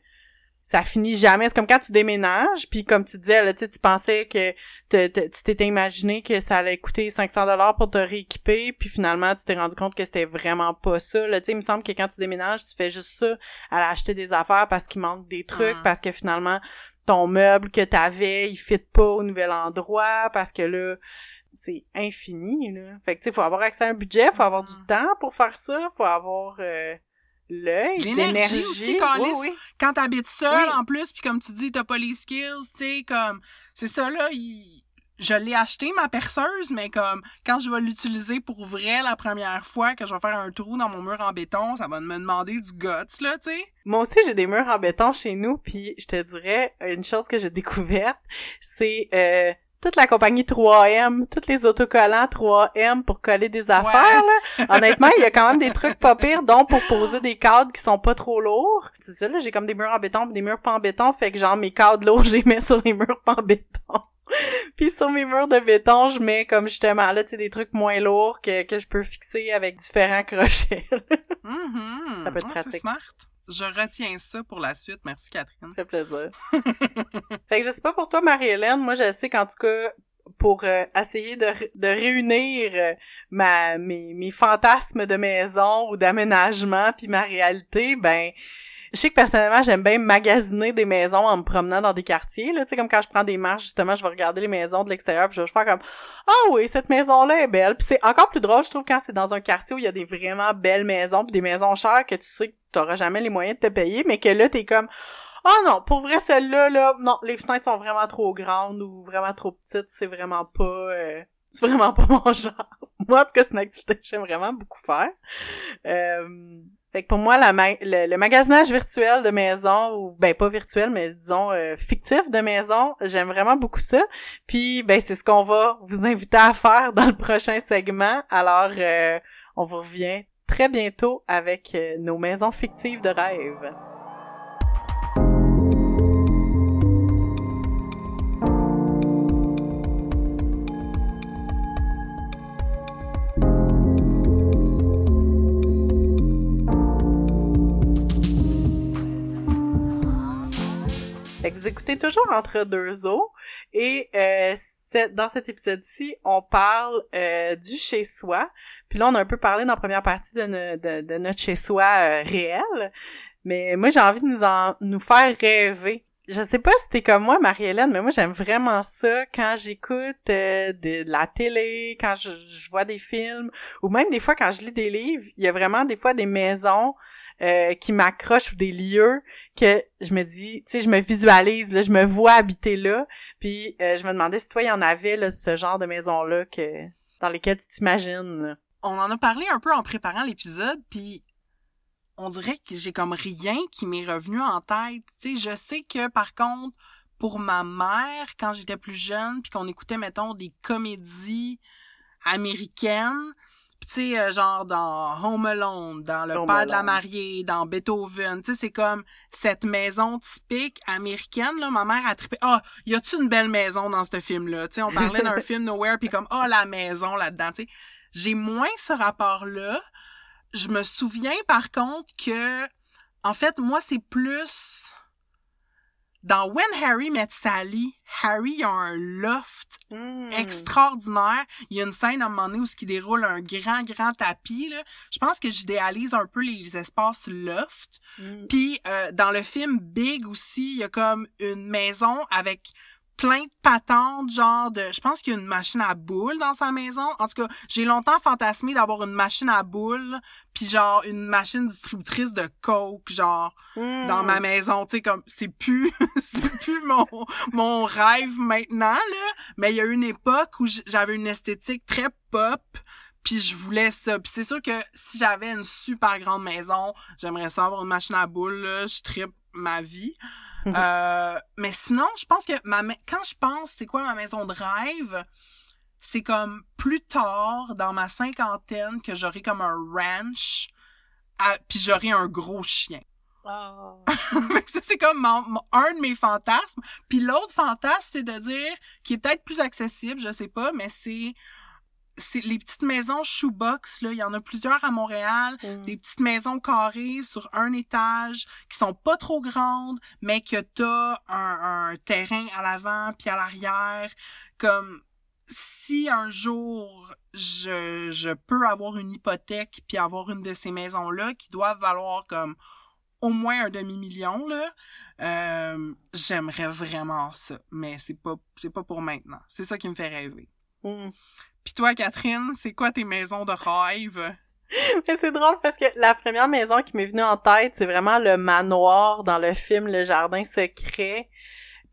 ça finit jamais. C'est comme quand tu déménages puis comme tu disais là tu sais tu pensais que te- te- tu t'étais imaginé que ça allait coûter 500 dollars pour te rééquiper puis finalement tu t'es rendu compte que c'était vraiment pas ça là. Tu sais il me semble que quand tu déménages tu fais juste ça aller acheter des affaires parce qu'il manque des trucs parce que finalement ton meuble que t'avais il fit pas au nouvel endroit parce que là c'est infini là. Fait que tu sais faut avoir accès à un budget faut avoir du temps pour faire ça faut avoir euh, l'œil L'énergie oui, oui. quand t'habites seul Oui. en plus puis comme tu dis t'as pas les skills tu sais comme c'est ça là il- je l'ai acheté ma perceuse mais comme quand je vais l'utiliser pour vrai la première fois que je vais faire un trou dans mon mur en béton ça va me demander du guts là tu sais Moi aussi, j'ai des murs en béton chez nous, puis je te dirais, une chose que j'ai découverte, c'est euh, toute la compagnie 3M, tous les autocollants 3M pour coller des affaires, là. Honnêtement, il y a quand même des trucs pas pires, dont pour poser des cadres qui sont pas trop lourds. C'est ça, là, j'ai comme des murs en béton pis des murs pas en béton, fait que genre mes cadres lourds, je les mets sur les murs pas en béton. Puis sur mes murs de béton, je mets comme justement là, tu sais, des trucs moins lourds que, que je peux fixer avec différents crochets. Mhm. Ça peut être Ouais, pratique. smart je retiens ça pour la suite. Merci Catherine. Ça fait plaisir. fait que je sais pas pour toi, Marie-Hélène, moi je sais qu'en tout cas, pour euh, essayer de, de réunir euh, ma mes, mes fantasmes de maison ou d'aménagement puis ma réalité, ben je sais que personnellement, j'aime bien magasiner des maisons en me promenant dans des quartiers, là, tu sais, comme quand je prends des marches, justement, je vais regarder les maisons de l'extérieur, puis je vais faire comme, ah oh, oui, cette maison-là est belle. Puis c'est encore plus drôle, je trouve, quand c'est dans un quartier où il y a des vraiment belles maisons, puis des maisons chères que tu sais que t'auras jamais les moyens de te payer, mais que là, t'es comme, oh non, pour vrai, celle-là, là, non, les fenêtres sont vraiment trop grandes ou vraiment trop petites, c'est vraiment pas... Euh, c'est vraiment pas mon genre. Moi, en tout cas, c'est une activité que j'aime vraiment beaucoup faire. Euh, fait que pour moi, le, magasinage virtuel de maison, ou ben pas virtuel, mais disons euh, fictif de maison, j'aime vraiment beaucoup ça. Puis ben c'est ce qu'on va vous inviter à faire dans le prochain segment. Alors euh, on vous revient très bientôt avec euh, nos maisons fictives de rêve. Vous écoutez toujours Entre deux eaux et euh, dans cet épisode-ci, on parle euh, du chez-soi. Puis là, on a un peu parlé dans la première partie de, de, notre chez-soi euh, réel. Mais moi, j'ai envie de nous, en, nous faire rêver. Je sais pas si t'es comme moi, Marie-Hélène, mais moi, j'aime vraiment ça quand j'écoute de, la télé, quand je, je, vois des films, ou même des fois quand je lis des livres. Il y a vraiment des fois des maisons euh, qui m'accrochent des lieux que je me dis, tu sais, je me visualise, je me vois habiter là. Puis euh, je me demandais si toi, il y en avait là, ce genre de maison-là que dans lesquelles tu t'imagines. On en a parlé un peu en préparant l'épisode, puis on dirait que j'ai comme rien qui m'est revenu en tête. Tu sais, je sais que par contre, pour ma mère, quand j'étais plus jeune, puis qu'on écoutait, mettons, des comédies américaines, tu sais, euh, genre dans Home Alone, dans Le Père de la mariée, dans Beethoven, tu sais, c'est comme cette maison typique américaine, là. Ma mère a trippé. Ah, oh, y a-tu une belle maison dans ce film-là? Tu sais, on parlait d'un film Nowhere, puis comme, ah, oh, la maison là-dedans, tu sais. J'ai moins ce rapport-là. Je me souviens, par contre, que, en fait, moi, c'est plus dans When Harry Met Sally, Harry a un loft hmm. extraordinaire. Il y a une scène à un moment donné où il déroule un grand, grand tapis. Là. Je pense que j'idéalise un peu les espaces loft. Hmm. Puis euh, dans le film Big aussi, il y a comme une maison avec plein de patentes, genre de... Je pense qu'il y a une machine à boules dans sa maison. En tout cas, j'ai longtemps fantasmé d'avoir une machine à boules, puis genre une machine distributrice de coke, genre, dans ma hmm. maison. Tu sais, comme, c'est plus... c'est plus mon, mon rêve maintenant, là. Mais il y a une époque où j'avais une esthétique très pop, puis je voulais ça. Puis c'est sûr que si j'avais une super grande maison, j'aimerais ça avoir une machine à boules, là. Je tripe ma vie. Euh, mais sinon, je pense que ma quand je pense c'est quoi ma maison de rêve, c'est comme plus tard dans ma cinquantaine que j'aurai comme un ranch puis j'aurai un gros chien. Oh. ça c'est comme un de mes fantasmes. Puis l'autre fantasme c'est de dire qui est peut-être plus accessible, je sais pas, mais c'est c'est les petites maisons shoebox là, il y en a plusieurs à Montréal, mm. des petites maisons carrées sur un étage qui sont pas trop grandes mais que t'as un, un terrain à l'avant puis à l'arrière comme si un jour je, je peux avoir une hypothèque puis avoir une de ces maisons là qui doivent valoir comme au moins un demi-million là euh, j'aimerais vraiment ça mais c'est pas c'est pas pour maintenant c'est ça qui me fait rêver mm. Puis toi, Catherine, c'est quoi tes maisons de rêve? Mais c'est drôle parce que la première maison qui m'est venue en tête, c'est vraiment le manoir dans le film Le Jardin secret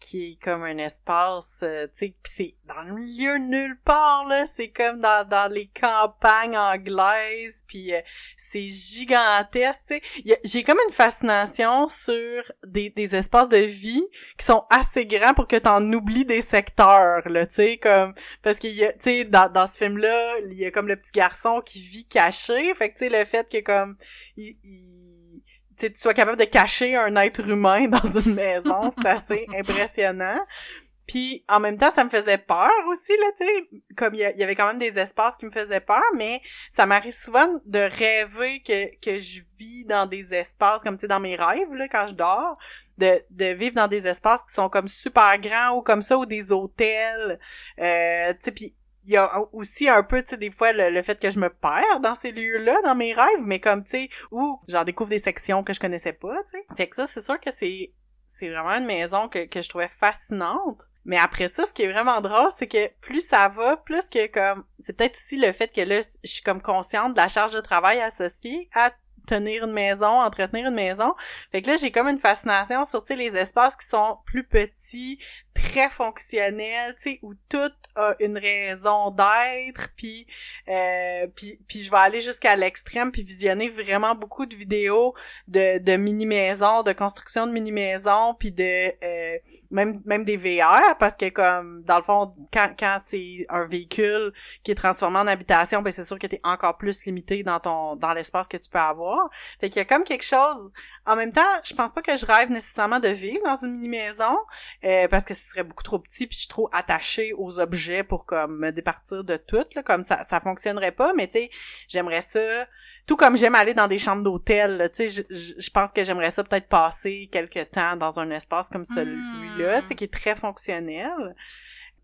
qui est comme un espace, euh, tu sais, c'est dans le milieu nulle part là, c'est comme dans, dans les campagnes anglaises, puis euh, c'est gigantesque, tu sais. J'ai comme une fascination sur des, des espaces de vie qui sont assez grands pour que t'en oublies des secteurs, là, tu sais, comme parce qu'il y a, tu sais, dans, dans ce film-là, il y a comme le petit garçon qui vit caché, fait que tu sais le fait que comme il tu sois capable de cacher un être humain dans une maison, c'est assez impressionnant. Puis en même temps, ça me faisait peur aussi là, tu sais, comme il y, avait quand même des espaces qui me faisaient peur, mais ça m'arrive souvent de rêver que que je vis dans des espaces comme tu sais dans mes rêves là quand je dors, de de vivre dans des espaces qui sont comme super grands ou comme ça ou des hôtels, euh, tu sais puis il y a aussi un peu, tu sais, des fois, le, fait que je me perds dans ces lieux-là, dans mes rêves, mais comme, tu sais, où j'en découvre des sections que je connaissais pas, tu sais. Fait que ça, c'est sûr que c'est c'est vraiment une maison que, que je trouvais fascinante. Mais après ça, ce qui est vraiment drôle, c'est que plus ça va, plus que comme... C'est peut-être aussi le fait que là, je suis comme consciente de la charge de travail associée à tenir une maison, entretenir une maison. Fait que là, j'ai comme une fascination sur, les espaces qui sont plus petits, très fonctionnels, tu sais, où tout a une raison d'être, puis, euh, je vais aller jusqu'à l'extrême, puis visionner vraiment beaucoup de vidéos de, de mini-maisons, de construction de mini-maisons, puis de, euh, même, même des VR, parce que comme, dans le fond, quand, quand c'est un véhicule qui est transformé en habitation, ben c'est sûr que t'es encore plus limité dans ton, dans l'espace que tu peux avoir. Fait qu'il y a comme quelque chose. En même temps, je pense pas que je rêve nécessairement de vivre dans une mini maison euh, parce que ce serait beaucoup trop petit puis je suis trop attachée aux objets pour comme me départir de tout là, comme ça ça fonctionnerait pas. Mais tu sais, j'aimerais ça. Tout comme j'aime aller dans des chambres d'hôtel, tu sais, je, pense que j'aimerais ça peut-être passer quelques temps dans un espace comme celui-là, tu sais, qui est très fonctionnel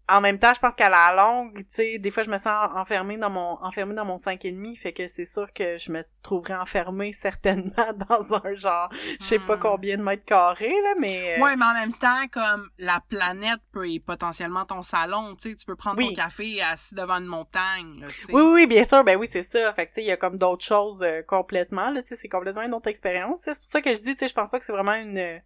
en même temps, je pense qu'à la longue, tu sais, des fois je me sens enfermée dans mon enfermée dans mon cinq et demi, fait que c'est sûr que je me trouverais enfermée certainement dans un genre, je sais pas hmm. combien de mètres carrés là, mais euh, Ouais, mais en même temps comme la planète peut être potentiellement ton salon, tu sais, tu peux prendre ton café assis devant une montagne, là, Oui oui, bien sûr, ben oui, c'est ça. Fait que tu sais, il y a comme d'autres choses euh, complètement là, tu sais, c'est complètement une autre expérience. C'est pour ça que je dis tu sais, je pense pas que c'est vraiment une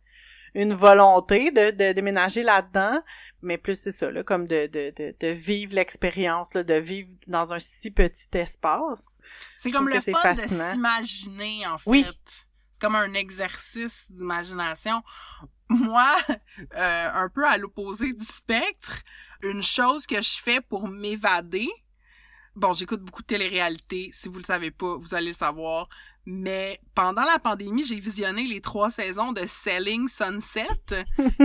une volonté de, de déménager là-dedans, mais plus c'est ça, là, comme de, de, de, de vivre l'expérience, de vivre dans un si petit espace. C'est comme le fun de s'imaginer, en fait. Oui. C'est comme un exercice d'imagination. Moi, euh, un peu à l'opposé du spectre, une chose que je fais pour m'évader, bon, j'écoute beaucoup de télé-réalité. Si vous le savez pas, vous allez le savoir. Mais pendant la pandémie, j'ai visionné les trois saisons de Selling Sunset,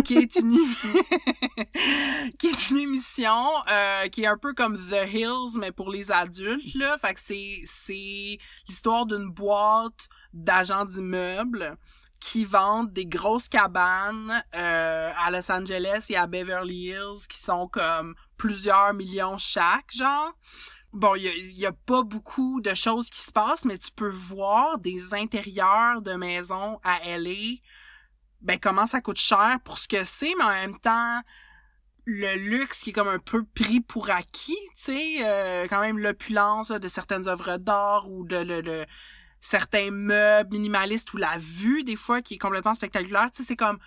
qui est une qui est une émission euh, qui est un peu comme The Hills mais pour les adultes là. Fait que c'est c'est l'histoire d'une boîte d'agents d'immeubles qui vendent des grosses cabanes euh, à Los Angeles et à Beverly Hills qui sont comme plusieurs millions chaque genre bon, il y a, pas beaucoup de choses qui se passent, mais tu peux voir des intérieurs de maisons à LA, ben comment ça coûte cher pour ce que c'est, mais en même temps, le luxe qui est comme un peu pris pour acquis, tu sais, euh, quand même l'opulence de certaines œuvres d'art ou de, de, certains meubles minimalistes ou la vue des fois qui est complètement spectaculaire, tu sais, c'est comme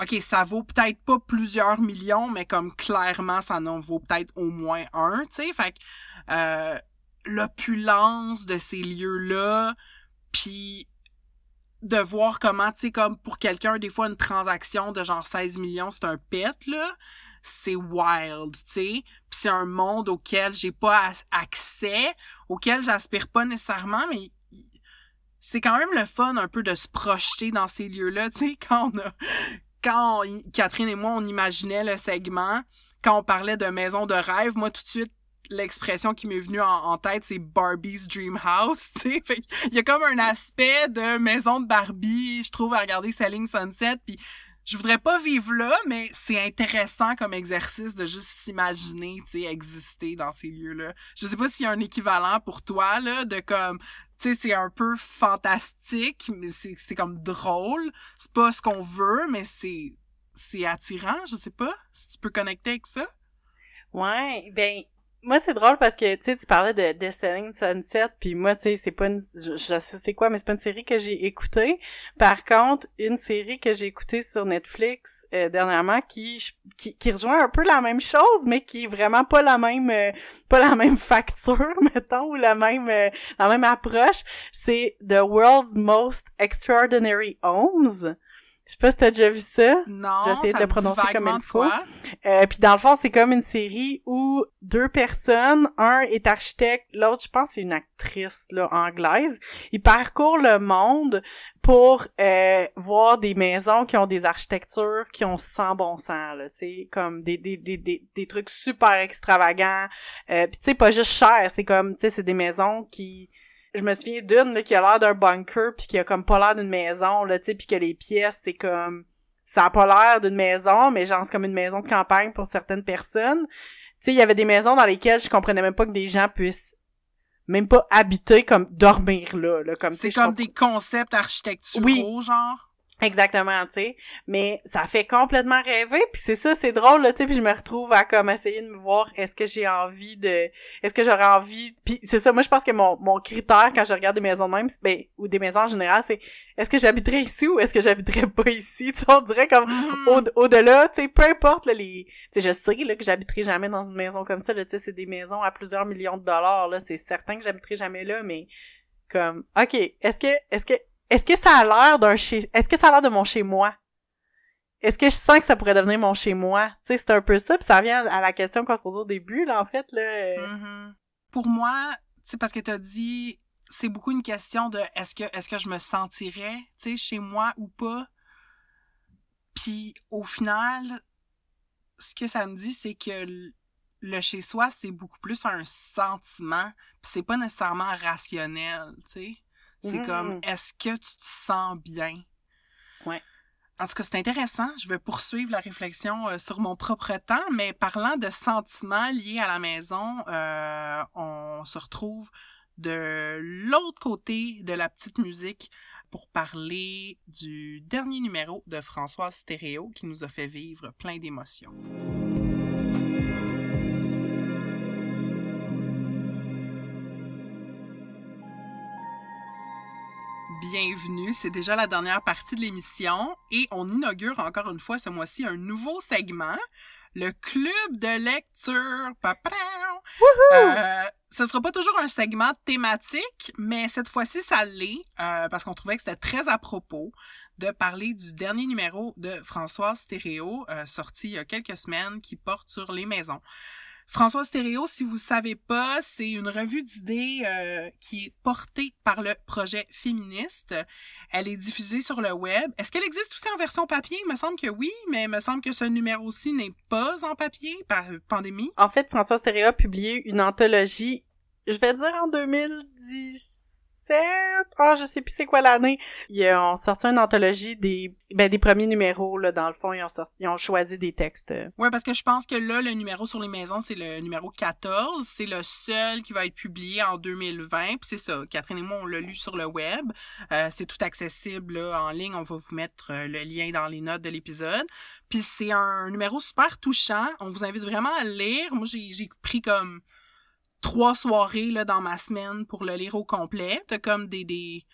OK, ça vaut peut-être pas plusieurs millions, mais comme clairement, ça en vaut peut-être au moins un, tu sais. Fait que euh, l'opulence de ces lieux-là, puis de voir comment, tu sais, comme pour quelqu'un, des fois, une transaction de genre 16 millions, c'est un pet, là. C'est wild, tu sais. Puis c'est un monde auquel j'ai pas accès, auquel j'aspire pas nécessairement, mais c'est quand même le fun un peu de se projeter dans ces lieux-là, tu sais, quand on a, quand Catherine et moi, on imaginait le segment, quand on parlait de maison de rêve, moi, tout de suite, l'expression qui m'est venue en, tête, c'est Barbie's Dream House, tu sais. il y a comme un aspect de maison de Barbie, je trouve, à regarder Selling Sunset, puis je voudrais pas vivre là, mais c'est intéressant comme exercice de juste s'imaginer, tu sais, exister dans ces lieux-là. Je sais pas s'il y a un équivalent pour toi, là, de comme, tu sais, c'est un peu fantastique, mais c'est comme drôle. C'est pas ce qu'on veut, mais c'est c'est attirant, je sais pas si tu peux connecter avec ça. Ouais, ben moi c'est drôle parce que tu sais tu parlais de Destiny Sunset puis moi tu sais c'est pas une je, sais c'est quoi mais c'est pas une série que j'ai écoutée. Par contre une série que j'ai écoutée sur Netflix euh, dernièrement qui, qui, qui rejoint un peu la même chose mais qui est vraiment pas la même euh, pas la même facture mettons ou la même euh, la même approche c'est The World's Most Extraordinary Homes je sais pas si t'as déjà vu ça. Non. J'ai essayé de le prononcer comme il faut. Euh, puis dans le fond, c'est comme une série où deux personnes, un est architecte, l'autre, je pense, c'est une actrice là anglaise. Ils parcourent le monde pour euh, voir des maisons qui ont des architectures qui ont sans bon sens là, tu sais, comme des des, des des des trucs super extravagants. Euh, puis tu sais, pas juste cher, c'est comme, tu sais, c'est des maisons qui je me souviens d'une qui a l'air d'un bunker puis qui a comme pas l'air d'une maison là tu sais puis que les pièces c'est comme ça a pas l'air d'une maison mais genre c'est comme une maison de campagne pour certaines personnes. Sais, il y avait des maisons dans lesquelles je comprenais même pas que des gens puissent même pas habiter comme dormir là, là comme c'est comme des concepts architecturaux genre? Exactement, tu sais. Mais ça fait complètement rêver, puis c'est ça, c'est drôle, là, tu sais, puis je me retrouve à comme essayer de me voir, est-ce que j'ai envie de... Est-ce que j'aurais envie... Puis c'est ça, moi, je pense que mon, mon critère, quand je regarde des maisons de même, ben, ou des maisons en général, c'est est-ce que j'habiterais ici ou est-ce que j'habiterais pas ici? Tu sais, on dirait comme au, au-delà, tu sais, peu importe, là, les... Tu sais, je sais, là, que j'habiterai jamais dans une maison comme ça, là, tu sais, c'est des maisons à plusieurs millions de dollars, là, c'est certain que j'habiterai jamais là, mais comme, OK, est-ce que, est-ce que, est-ce que ça a l'air d'un chez, est-ce que ça a l'air de mon chez moi? Est-ce que je sens que ça pourrait devenir mon chez moi? Tu sais, c'est un peu ça, puis ça revient à la question qu'on se posait au début, là, en fait, là. Mm-hmm. Pour moi, sais, parce que t'as dit, c'est beaucoup une question de est-ce que, est-ce que je me sentirais, tu sais, chez moi ou pas? Puis, au final, ce que ça me dit, c'est que le chez soi, c'est beaucoup plus un sentiment, puis c'est pas nécessairement rationnel, tu sais. C'est comme, mmh. est-ce que tu te sens bien? Ouais. En tout cas, c'est intéressant. Je vais poursuivre la réflexion euh, sur mon propre temps, mais parlant de sentiments liés à la maison, euh, on se retrouve de l'autre côté de la petite musique pour parler du dernier numéro de Françoise Stéréo qui nous a fait vivre plein d'émotions. Bienvenue. C'est déjà la dernière partie de l'émission et on inaugure encore une fois ce mois-ci un nouveau segment, le club de lecture. Euh, ce sera pas toujours un segment thématique, mais cette fois-ci ça l'est euh, parce qu'on trouvait que c'était très à propos de parler du dernier numéro de Françoise Stéréo euh, sorti il y a quelques semaines qui porte sur les maisons. François Stéréo, si vous savez pas, c'est une revue d'idées euh, qui est portée par le projet féministe. Elle est diffusée sur le web. Est-ce qu'elle existe aussi en version papier? Il me semble que oui, mais il me semble que ce numéro-ci n'est pas en papier par pandémie. En fait, François Stéréo a publié une anthologie, je vais dire en 2010 oh, je sais plus c'est quoi l'année. Ils ont sorti une anthologie des ben des premiers numéros là dans le fond, ils ont sorti, ils ont choisi des textes. Ouais, parce que je pense que là le numéro sur les maisons, c'est le numéro 14, c'est le seul qui va être publié en 2020, puis c'est ça. Catherine et moi on l'a lu sur le web. Euh, c'est tout accessible en ligne, on va vous mettre euh, le lien dans les notes de l'épisode. Puis c'est un numéro super touchant, on vous invite vraiment à le lire. Moi j'ai pris comme trois soirées là, dans ma semaine pour le lire au complet. T'as comme des, des,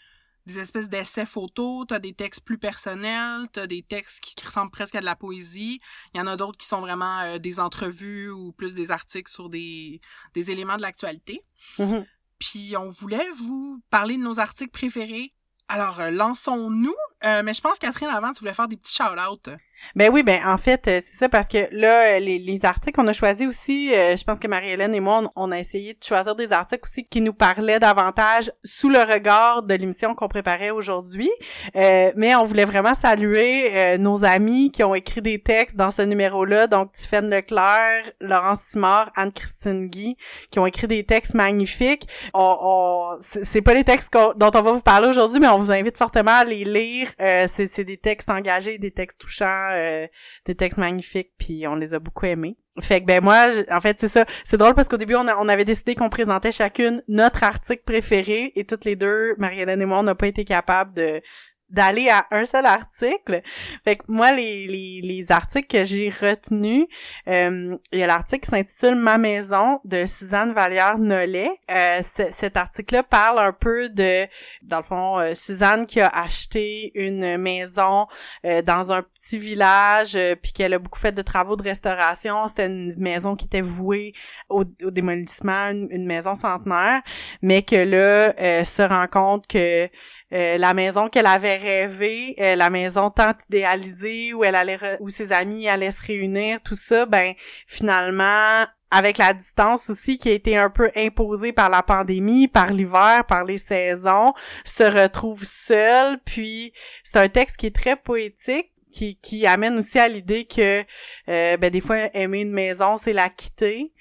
des espèces d'essais photos, t'as des textes plus personnels, t'as des textes qui, ressemblent presque à de la poésie. Il y en a d'autres qui sont vraiment euh, des entrevues ou plus des articles sur des, des éléments de l'actualité. Mm-hmm. Puis on voulait vous parler de nos articles préférés. Alors, euh, lançons-nous. Euh, mais je pense, Catherine, avant, tu voulais faire des petits shout-outs. Ben oui, ben en fait, euh, c'est ça parce que là, les, les articles qu'on a choisis aussi, euh, je pense que Marie-Hélène et moi, on, a essayé de choisir des articles aussi qui nous parlaient davantage sous le regard de l'émission qu'on préparait aujourd'hui. Euh, mais on voulait vraiment saluer nos amis qui ont écrit des textes dans ce numéro-là, donc Tiffaine Leclerc, Laurence Simard, Anne-Christine Guy, qui ont écrit des textes magnifiques. On, c'est pas les textes dont on va vous parler aujourd'hui, mais on vous invite fortement à les lire. c'est des textes engagés, des textes touchants euh, des textes magnifiques, puis on les a beaucoup aimés. Fait que ben moi, en fait, c'est ça. C'est drôle parce qu'au début, on, on avait décidé qu'on présentait chacune notre article préféré et toutes les deux, Marie-Hélène et moi, on n'a pas été capables de d'aller à un seul article. Fait que moi, les, les, les articles que j'ai retenus, euh, il y a l'article qui s'intitule Ma maison de Suzanne Vallière-Nollet. Euh, cet article-là parle un peu de, dans le fond, euh, Suzanne qui a acheté une maison euh, dans un petit village, puis qu'elle a beaucoup fait de travaux de restauration. C'était une maison qui était vouée au, au démolissement, une, une, maison centenaire, mais que là, se rend compte que euh, la maison qu'elle avait rêvée, euh, la maison tant idéalisée où elle allait où ses amis allaient se réunir, tout ça, ben finalement avec la distance aussi qui a été un peu imposée par la pandémie, par l'hiver, par les saisons, se retrouve seule. Puis c'est un texte qui est très poétique. Qui, qui amène aussi à l'idée que euh, ben des fois aimer une maison c'est la quitter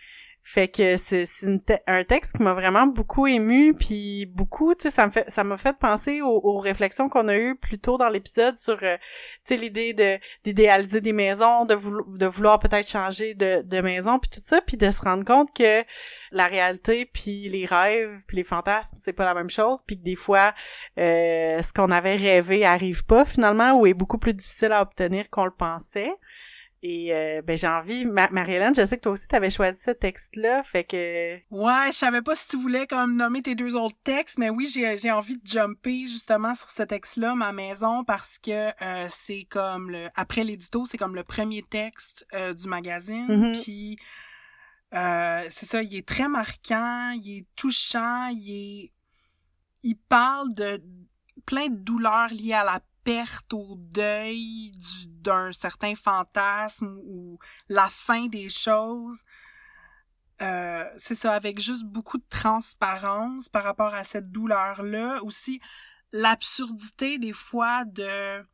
Fait que c'est un texte qui m'a vraiment beaucoup ému puis beaucoup, tu sais, ça me fait ça m'a fait penser aux, réflexions qu'on a eues plus tôt dans l'épisode sur euh, tu sais l'idée de d'idéaliser des maisons, de, de vouloir peut-être changer de, de maison puis tout ça puis de se rendre compte que la réalité puis les rêves puis les fantasmes, c'est pas la même chose puis que des fois euh, ce qu'on avait rêvé arrive pas finalement ou est beaucoup plus difficile à obtenir qu'on le pensait. Et euh, ben j'ai envie, Marie-Hélène, je sais que toi aussi t'avais choisi ce texte-là, fait que... Ouais, je savais pas si tu voulais comme nommer tes deux autres textes, mais oui, j'ai, j'ai envie de jumper justement sur ce texte-là, ma maison, parce que euh, c'est comme le... Après l'édito, c'est comme le premier texte euh, du magazine, mm-hmm. puis c'est ça, il est très marquant, il est touchant, il est... Il parle de plein de douleurs liées à la perte au deuil d'un certain fantasme ou la fin des choses. Euh, c'est ça, avec juste beaucoup de transparence par rapport à cette douleur-là. Aussi, l'absurdité des fois de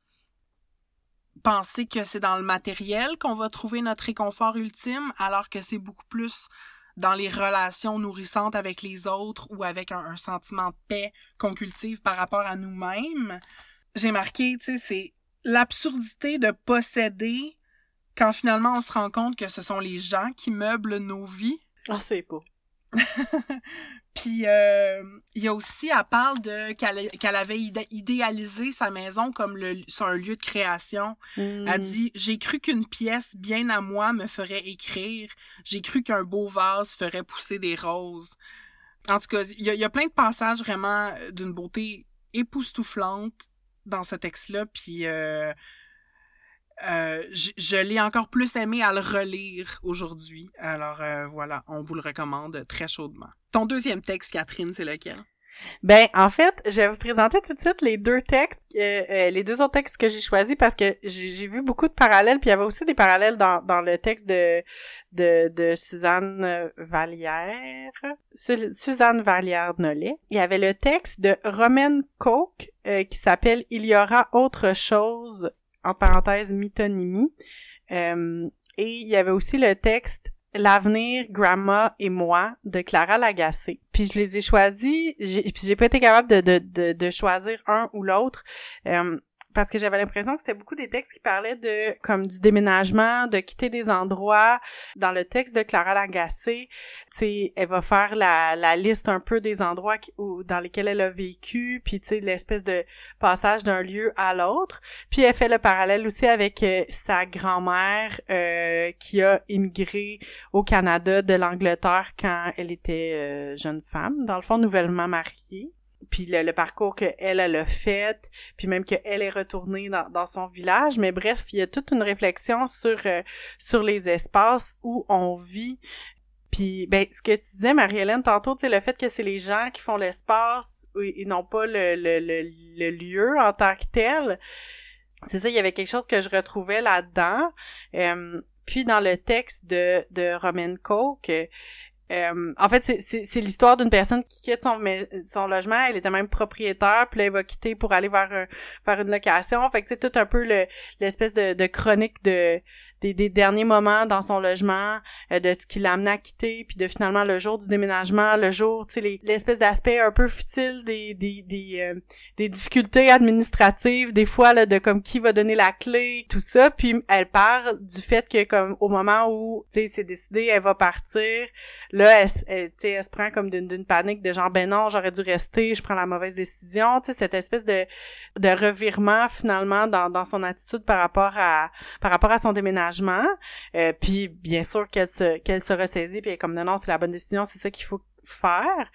penser que c'est dans le matériel qu'on va trouver notre réconfort ultime, alors que c'est beaucoup plus dans les relations nourrissantes avec les autres ou avec un sentiment de paix qu'on cultive par rapport à nous-mêmes j'ai marqué, tu sais, c'est l'absurdité de posséder quand finalement on se rend compte que ce sont les gens qui meublent nos vies. Ah, c'est beau. Puis euh, il y a aussi, elle parle de qu'elle avait idéalisé sa maison comme le, un lieu de création. Elle mm. dit J'ai cru qu'une pièce bien à moi me ferait écrire. J'ai cru qu'un beau vase ferait pousser des roses. En tout cas, il y, y, a plein de passages vraiment d'une beauté époustouflante dans ce texte-là, puis euh, euh, je, l'ai encore plus aimé à le relire aujourd'hui. Alors euh, voilà, on vous le recommande très chaudement. Ton deuxième texte, Catherine, c'est lequel? Ben, en fait, je vais vous présenter tout de suite les deux textes, les deux autres textes que j'ai choisis parce que j'ai vu beaucoup de parallèles, puis il y avait aussi des parallèles dans, dans le texte de, de, de Suzanne Vallière, Suzanne Vallière-Nollet. Il y avait le texte de Romaine Coke euh, qui s'appelle Il y aura autre chose, en parenthèse, mythonymie. Euh, et il y avait aussi le texte L'avenir, Grandma et moi de Clara Lagacé. Puis je les ai choisis, j'ai, puis j'ai pas été capable de, de, de, choisir un ou l'autre. Euh, parce que j'avais l'impression que c'était beaucoup des textes qui parlaient de comme du déménagement, de quitter des endroits. Dans le texte de Clara Lagacé, tu elle va faire la, la liste un peu des endroits où, dans lesquels elle a vécu, puis tu sais l'espèce de passage d'un lieu à l'autre. Puis elle fait le parallèle aussi avec euh, sa grand-mère euh, qui a immigré au Canada de l'Angleterre quand elle était euh, jeune femme, dans le fond nouvellement mariée puis le, parcours qu'elle elle a fait, puis même qu'elle est retournée dans, son village. Mais bref, il y a toute une réflexion sur euh, sur les espaces où on vit. Puis ben ce que tu disais Marie-Hélène tantôt, sais le fait que c'est les gens qui font l'espace et, non pas le, le, le, lieu en tant que tel. C'est ça, il y avait quelque chose que je retrouvais là-dedans. Euh, puis dans le texte de de Romaine Coke, euh, en fait, c'est l'histoire d'une personne qui quitte son, logement. Elle était même propriétaire, puis là, elle va quitter pour aller vers, vers une location. Fait que c'est tout un peu l'espèce de chronique de des, des derniers moments dans son logement, euh, de ce qui l'a amené à quitter, puis de finalement le jour du déménagement, le jour, tu sais, l'espèce d'aspect un peu futile des des des, euh, des difficultés administratives, des fois là, de comme qui va donner la clé, tout ça, puis elle part du fait que comme au moment où, tu sais, c'est décidé, elle va partir, là, elle, sais, elle se prend comme d'une panique de genre, ben non, j'aurais dû rester, je prends la mauvaise décision, tu sais, cette espèce de de revirement finalement dans dans son attitude par rapport à par rapport à son déménagement euh, puis bien sûr qu'elle se qu'elle se ressaisit puis comme non non c'est la bonne décision c'est ça qu'il faut faire.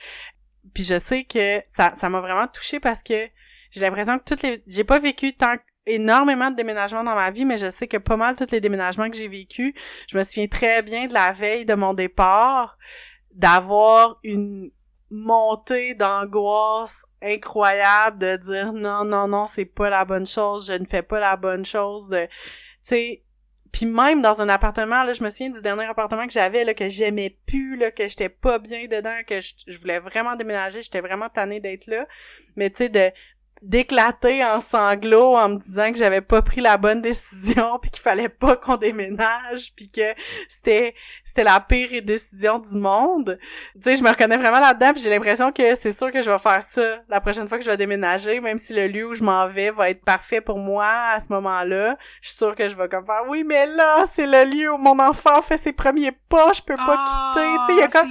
Puis je sais que ça ça m'a vraiment touchée parce que j'ai l'impression que toutes les j'ai pas vécu tant énormément de déménagements dans ma vie, mais je sais que pas mal tous les déménagements que j'ai vécu, je me souviens très bien de la veille de mon départ, d'avoir une montée d'angoisse incroyable de dire non non non c'est pas la bonne chose je ne fais pas la bonne chose de tu sais puis même dans un appartement, là, je me souviens du dernier appartement que j'avais, là, que j'aimais plus, là, que j'étais pas bien dedans, que je, voulais vraiment déménager, j'étais vraiment tannée d'être là. Mais tu sais, de d'éclater en sanglots en me disant que j'avais pas pris la bonne décision puis qu'il fallait pas qu'on déménage puis que c'était c'était la pire décision du monde. Tu sais, je me reconnais vraiment là-dedans puis j'ai l'impression que c'est sûr que je vais faire ça la prochaine fois que je vais déménager même si le lieu où je m'en vais va être parfait pour moi à ce moment-là. Je suis sûre que je vais comme faire oui, mais là, c'est le lieu où mon enfant fait ses premiers pas, je peux pas quitter. Tu sais, il y a Ah, comme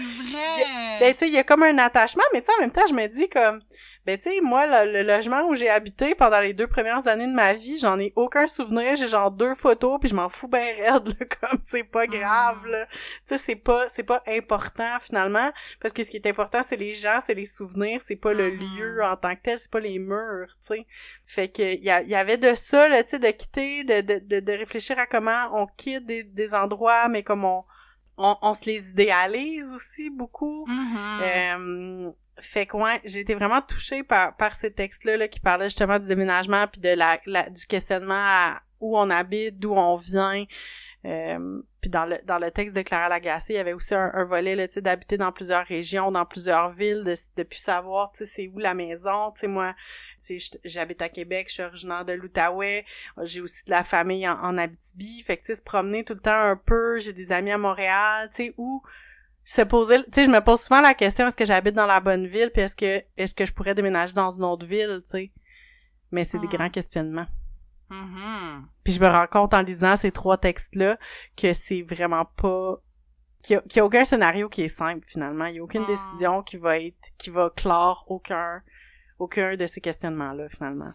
ben, tu sais, il y a comme un attachement, mais tu sais, en même temps, je me dis comme, ben, tu sais, moi, le, le logement où j'ai habité pendant les deux premières années de ma vie, j'en ai aucun souvenir, j'ai genre deux photos, puis je m'en fous ben raide, là, comme c'est pas grave, là. Tu sais, c'est pas, c'est pas important, finalement, parce que ce qui est important, c'est les gens, c'est les souvenirs, c'est pas le Mhm. lieu en tant que tel, c'est pas les murs, tu sais. Fait que, il y, avait de ça, là, tu sais, de quitter, de, de, de, de réfléchir à comment on quitte des, des endroits, mais comme on, on, on se les idéalise aussi beaucoup. Mhm. Euh, fait que ouais, j'ai été vraiment touchée par, par ces textes-là là, qui parlaient justement du déménagement puis de la, la- du questionnement à où on habite, d'où on vient. Euh, puis dans le dans le texte de Clara Lagacé, il y avait aussi un, un volet là, d'habiter dans plusieurs régions, dans plusieurs villes, de, de plus savoir, c'est où la maison. Tu sais, moi, j'habite à Québec, je suis originaire de l'Outaouais, j'ai aussi de la famille en, en Abitibi. Fait que tu se promener tout le temps un peu. J'ai des amis à Montréal, tu sais, où se poser tu sais je me pose souvent la question est-ce que j'habite dans la bonne ville puis est-ce que est-ce que je pourrais déménager dans une autre ville tu sais? Mais c'est des Hmm. grands questionnements. Mhm. puis je me rends compte en lisant ces trois textes là que c'est vraiment pas qu'il y, a- qu'il y a aucun scénario qui est simple finalement. Il y a aucune décision qui va être qui va clore aucun aucun de ces questionnements là finalement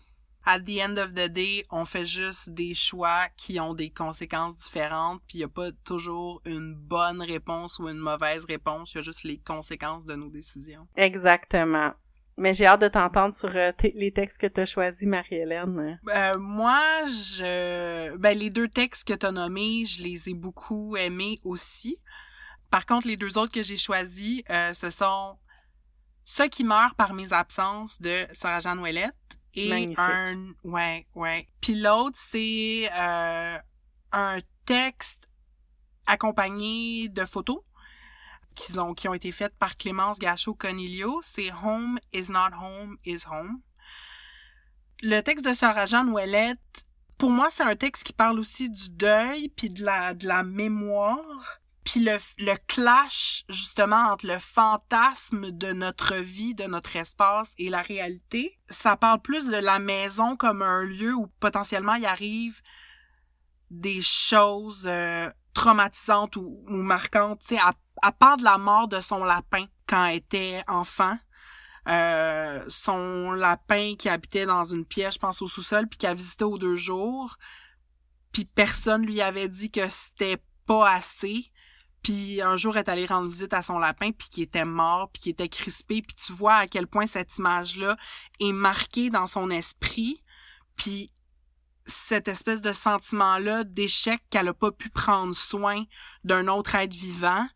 At the end of the day, on fait juste des choix qui ont des conséquences différentes, puis il y a pas toujours une bonne réponse ou une mauvaise réponse, il y a juste les conséquences de nos décisions. exactement mais j'ai hâte de t'entendre sur euh, les textes que t'as choisis Marie-Hélène Euh, moi, je ben les deux textes que t'as nommés, je les ai beaucoup aimés aussi. Par contre, les deux autres que j'ai choisis, euh, ce sont Ceux qui meurent par mes absences de Sarah Jeanne Ouellette et Magnifique. un ouais ouais. Puis l'autre c'est euh, un texte accompagné de photos qui ont qui ont été faites par Clémence Gachot Conilio, c'est Home is not home is home. Le texte de Sarah Jeanne Ouellette, pour moi, c'est un texte qui parle aussi du deuil puis de la de la mémoire puis le, le clash justement entre le fantasme de notre vie, de notre espace et la réalité, ça parle plus de la maison comme un lieu où potentiellement il arrive des choses euh, traumatisantes ou, marquantes. Tu sais, à, à part de la mort de son lapin quand elle était enfant, euh, son lapin qui habitait dans une pièce, je pense au sous-sol, puis qui a visité aux deux jours, puis personne lui avait dit que c'était pas assez. Puis un jour, elle est allée rendre visite à son lapin, puis qui était mort, puis qui était crispé. Puis tu vois à quel point cette image-là est marquée dans son esprit. Puis cette espèce de sentiment-là d'échec qu'elle a pas pu prendre soin d'un autre être vivant,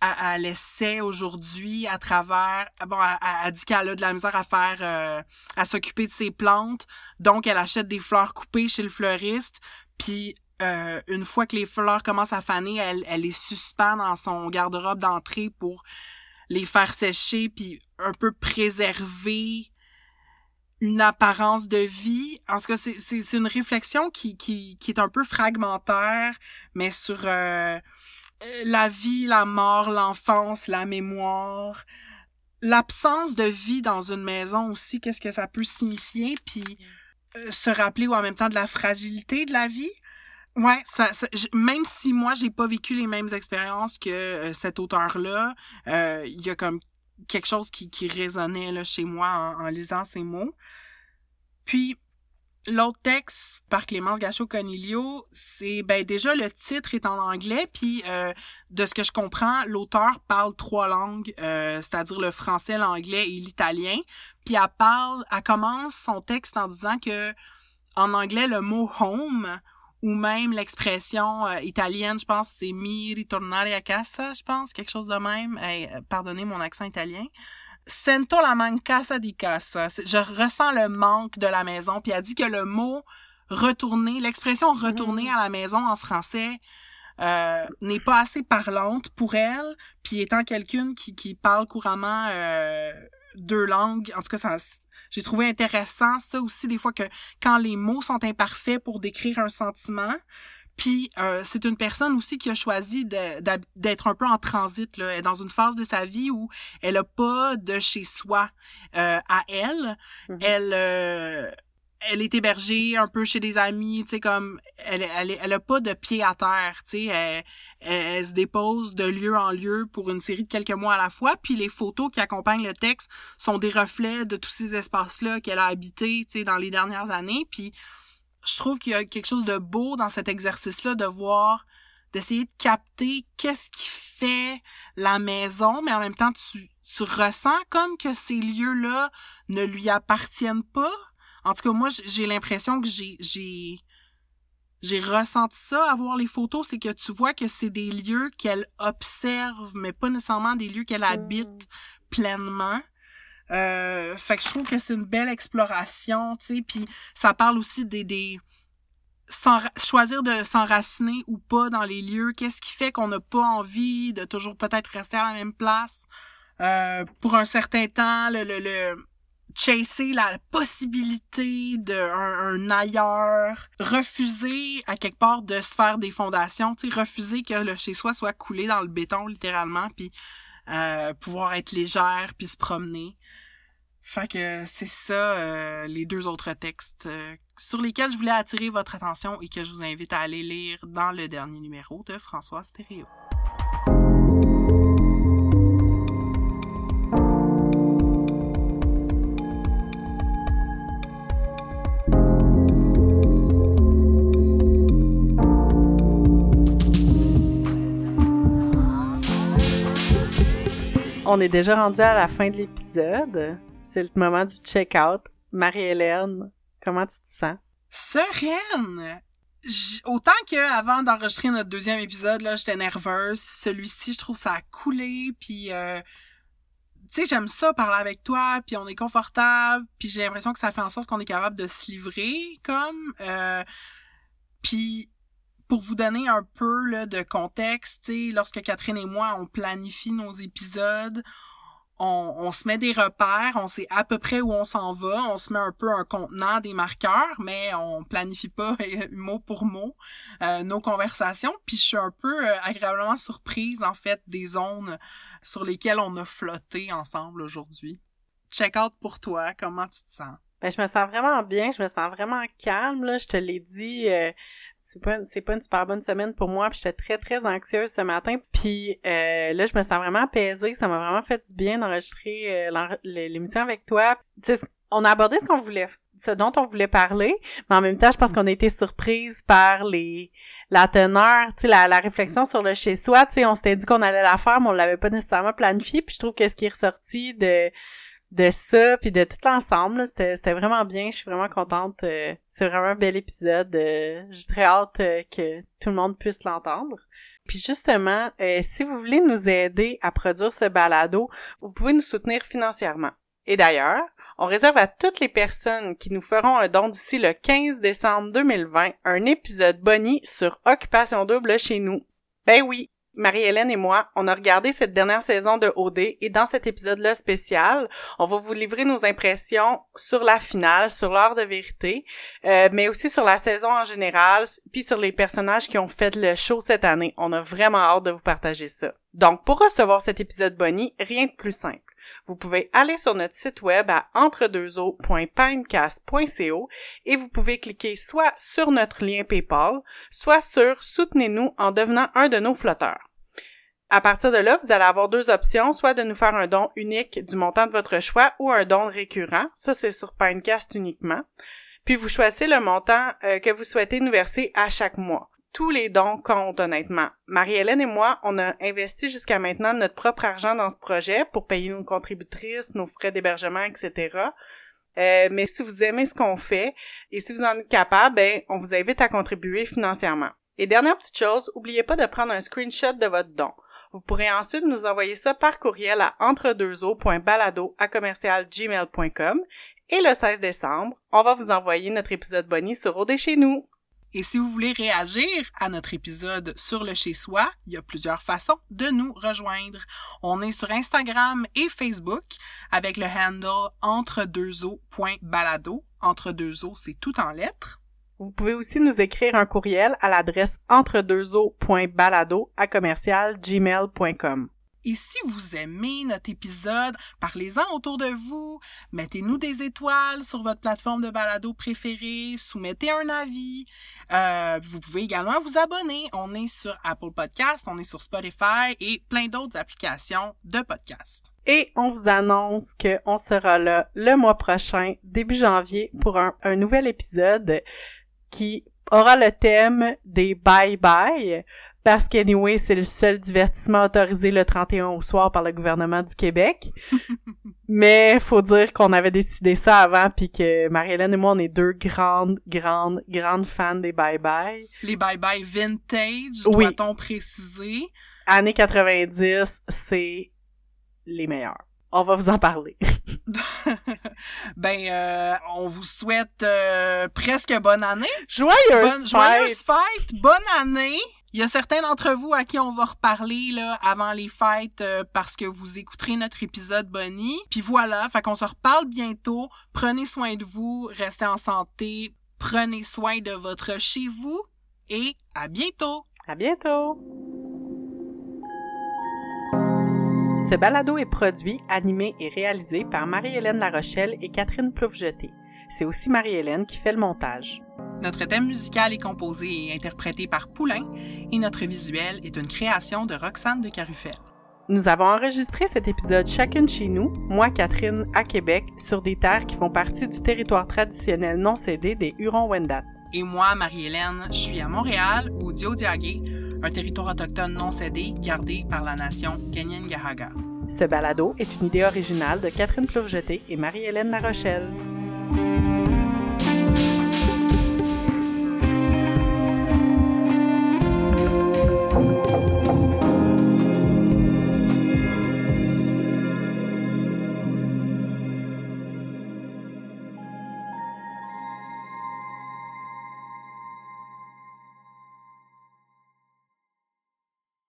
elle, essaie aujourd'hui à travers... Bon, elle, elle dit qu'elle a de la misère à faire... euh, à s'occuper de ses plantes. Donc, elle achète des fleurs coupées chez le fleuriste. Puis euh, une fois que les fleurs commencent à faner, elle, elle les suspend dans son garde-robe d'entrée pour les faire sécher puis un peu préserver une apparence de vie. En tout cas, c'est, une réflexion qui, qui, qui est un peu fragmentaire, mais sur euh, la vie, la mort, l'enfance, la mémoire, l'absence de vie dans une maison aussi, qu'est-ce que ça peut signifier, puis euh, se rappeler ou en même temps de la fragilité de la vie. Ouais, ça, ça- même si moi j'ai pas vécu les mêmes expériences que euh, cet auteur-là, euh, il y a comme quelque chose qui, qui résonnait là, chez moi en, en lisant ces mots. Puis l'autre texte par Clémence Gachot Conilio, c'est ben déjà le titre est en anglais, puis euh, de ce que je comprends, l'auteur parle trois langues, euh, c'est-à-dire le français, l'anglais et l'italien. Puis elle parle, elle commence son texte en disant que en anglais le mot home ou même l'expression euh, italienne, je pense, c'est mi ritornare a casa, je pense, quelque chose de même. Hey, euh, pardonnez mon accent italien. Sento la mancasa di casa. Je ressens le manque de la maison. Puis elle dit que le mot retourner, l'expression retourner à la maison en français euh, n'est pas assez parlante pour elle. Puis étant quelqu'une qui, qui parle couramment euh, deux langues. En tout cas, ça, j'ai trouvé intéressant ça aussi des fois que quand les mots sont imparfaits pour décrire un sentiment. Puis euh, c'est une personne aussi qui a choisi d'être un peu en transit là, dans une phase de sa vie où elle a pas de chez soi euh, à elle. Mm-hmm. Elle euh, elle est hébergée un peu chez des amis, tu sais comme elle elle elle a pas de pied à terre, tu sais elle, elle, se dépose de lieu en lieu pour une série de quelques mois à la fois, puis les photos qui accompagnent le texte sont des reflets de tous ces espaces-là qu'elle a habités, tu dans les dernières années, puis je trouve qu'il y a quelque chose de beau dans cet exercice-là de voir, d'essayer de capter qu'est-ce qui fait la maison, mais en même temps, tu, tu ressens comme que ces lieux-là ne lui appartiennent pas. En tout cas, moi, j'ai l'impression que j'ai, j'ai, j'ai ressenti ça à voir les photos, c'est que tu vois que c'est des lieux qu'elle observe, mais pas nécessairement des lieux qu'elle habite mmh. pleinement. Euh, fait que je trouve que c'est une belle exploration, tu sais, puis ça parle aussi des, des choisir de s'enraciner ou pas dans les lieux, qu'est-ce qui fait qu'on n'a pas envie de toujours peut-être rester à la même place euh, pour un certain temps, le, le, le chasser la possibilité de un, ailleurs, refuser à quelque part de se faire des fondations, tu refuser que le chez soi soit coulé dans le béton littéralement, puis euh, pouvoir être légère puis se promener. Fait que c'est ça euh, les deux autres textes euh, sur lesquels je voulais attirer votre attention et que je vous invite à aller lire dans le dernier numéro de François Stéréo. On est déjà rendu à la fin de l'épisode. C'est le moment du check-out. Marie-Hélène, comment tu te sens? Sereine! autant que avant d'enregistrer notre deuxième épisode, là, j'étais nerveuse. Celui-ci, je trouve ça a coulé, puis euh, tu sais, j'aime ça parler avec toi, puis on est confortable, puis j'ai l'impression que ça fait en sorte qu'on est capable de se livrer, comme. Euh, puis pour vous donner un peu là, de contexte, lorsque Catherine et moi on planifie nos épisodes, on, on, se met des repères, on sait à peu près où on s'en va, on se met un peu un contenant, des marqueurs, mais on planifie pas mot pour mot euh, nos conversations. Puis je suis un peu euh, agréablement surprise en fait des zones sur lesquelles on a flotté ensemble aujourd'hui. Check out pour toi, comment tu te sens? Ben, je me sens vraiment bien, je me sens vraiment calme, là, je te l'ai dit, euh, c'est pas c'est pas une super bonne semaine pour moi puis j'étais très très anxieuse ce matin puis euh, là je me sens vraiment apaisée ça m'a vraiment fait du bien d'enregistrer euh, l'émission avec toi. On a abordé ce qu'on voulait ce dont on voulait parler mais en même temps je pense qu'on a été surprise par les la teneur tu la, la réflexion sur le chez soi tu on s'était dit qu'on allait la faire mais on l'avait pas nécessairement planifié puis je trouve que ce qui est ressorti de de ça puis de tout l'ensemble c'était vraiment bien. Je suis vraiment contente. Euh, c'est vraiment un bel épisode. Euh, j'ai très hâte euh, que tout le monde puisse l'entendre. Puis justement si vous voulez nous aider à produire ce balado vous pouvez nous soutenir financièrement. Et d'ailleurs on réserve à toutes les personnes qui nous feront un don d'ici le 15 décembre 2020 un épisode boni sur Occupation Double chez nous. Ben oui, Marie-Hélène et moi, on a regardé cette dernière saison de OD et dans cet épisode-là spécial, on va vous livrer nos impressions sur la finale, sur l'heure de vérité, euh, mais aussi sur la saison en général, puis sur les personnages qui ont fait le show cette année. On a vraiment hâte de vous partager ça. Donc, pour recevoir cet épisode Bonnie, rien de plus simple vous pouvez aller sur notre site web à entredeuxeaux.pinecast.co et vous pouvez cliquer soit sur notre lien PayPal, soit sur Soutenez-nous en devenant un de nos flotteurs. À partir de là, vous allez avoir deux options, soit de nous faire un don unique du montant de votre choix ou un don récurrent. Ça, c'est sur Pinecast uniquement. Puis vous choisissez le montant euh, que vous souhaitez nous verser à chaque mois tous les dons comptent honnêtement. Marie-Hélène et moi, on a investi jusqu'à maintenant notre propre argent dans ce projet pour payer nos contributrices, nos frais d'hébergement, etc. Euh, mais si vous aimez ce qu'on fait et si vous en êtes capable, ben, on vous invite à contribuer financièrement. Et dernière petite chose, oubliez pas de prendre un screenshot de votre don. Vous pourrez ensuite nous envoyer ça par courriel à entredeuxeaux.balado à et le 16 décembre, on va vous envoyer notre épisode Bonnie sur OD chez nous. Et si vous voulez réagir à notre épisode sur le chez-soi, il y a plusieurs façons de nous rejoindre. On est sur Instagram et Facebook avec le handle entre deux. Entre deux eaux, c'est tout en lettres. Vous pouvez aussi nous écrire un courriel à l'adresse entre deux à commercial gmail.com. Et si vous aimez notre épisode, parlez-en autour de vous, mettez-nous des étoiles sur votre plateforme de balado préférée, soumettez un avis. Euh, vous pouvez également vous abonner. On est sur Apple Podcast, on est sur Spotify et plein d'autres applications de podcast. Et on vous annonce qu'on sera là le mois prochain, début janvier, pour un, un nouvel épisode qui aura le thème des bye-bye parce qu'anyway, c'est le seul divertissement autorisé le 31 au soir par le gouvernement du Québec. Mais faut dire qu'on avait décidé ça avant puis que Marie-Hélène et moi on est deux grandes grandes grandes fans des bye bye. Les bye bye vintage, doit-on préciser? Années 90, c'est les meilleurs. On va vous en parler. ben, euh, on vous souhaite euh, presque bonne année. Joyeuse Joyeuse fête, bonne année. Il y a certains d'entre vous à qui on va reparler là avant les fêtes euh, parce que vous écouterez notre épisode Bonnie. Puis voilà, fait qu'on se reparle bientôt. Prenez soin de vous, restez en santé, prenez soin de votre chez vous et à bientôt. À bientôt. Ce balado est produit, animé et réalisé par Marie-Hélène Larochelle et Catherine Ploufjeté. C'est aussi Marie-Hélène qui fait le montage. Notre thème musical est composé et interprété par Poulain et notre visuel est une création de Roxane de Carufel. Nous avons enregistré cet épisode chacune chez nous, moi Catherine à Québec, sur des terres qui font partie du territoire traditionnel non cédé des Hurons-Wendat. Et moi, Marie-Hélène, je suis à Montréal, au Diodiagué, un territoire autochtone non cédé gardé par la nation Ganyangahaga. Ce balado est une idée originale de Catherine Ploufjeté et Marie-Hélène Larochelle.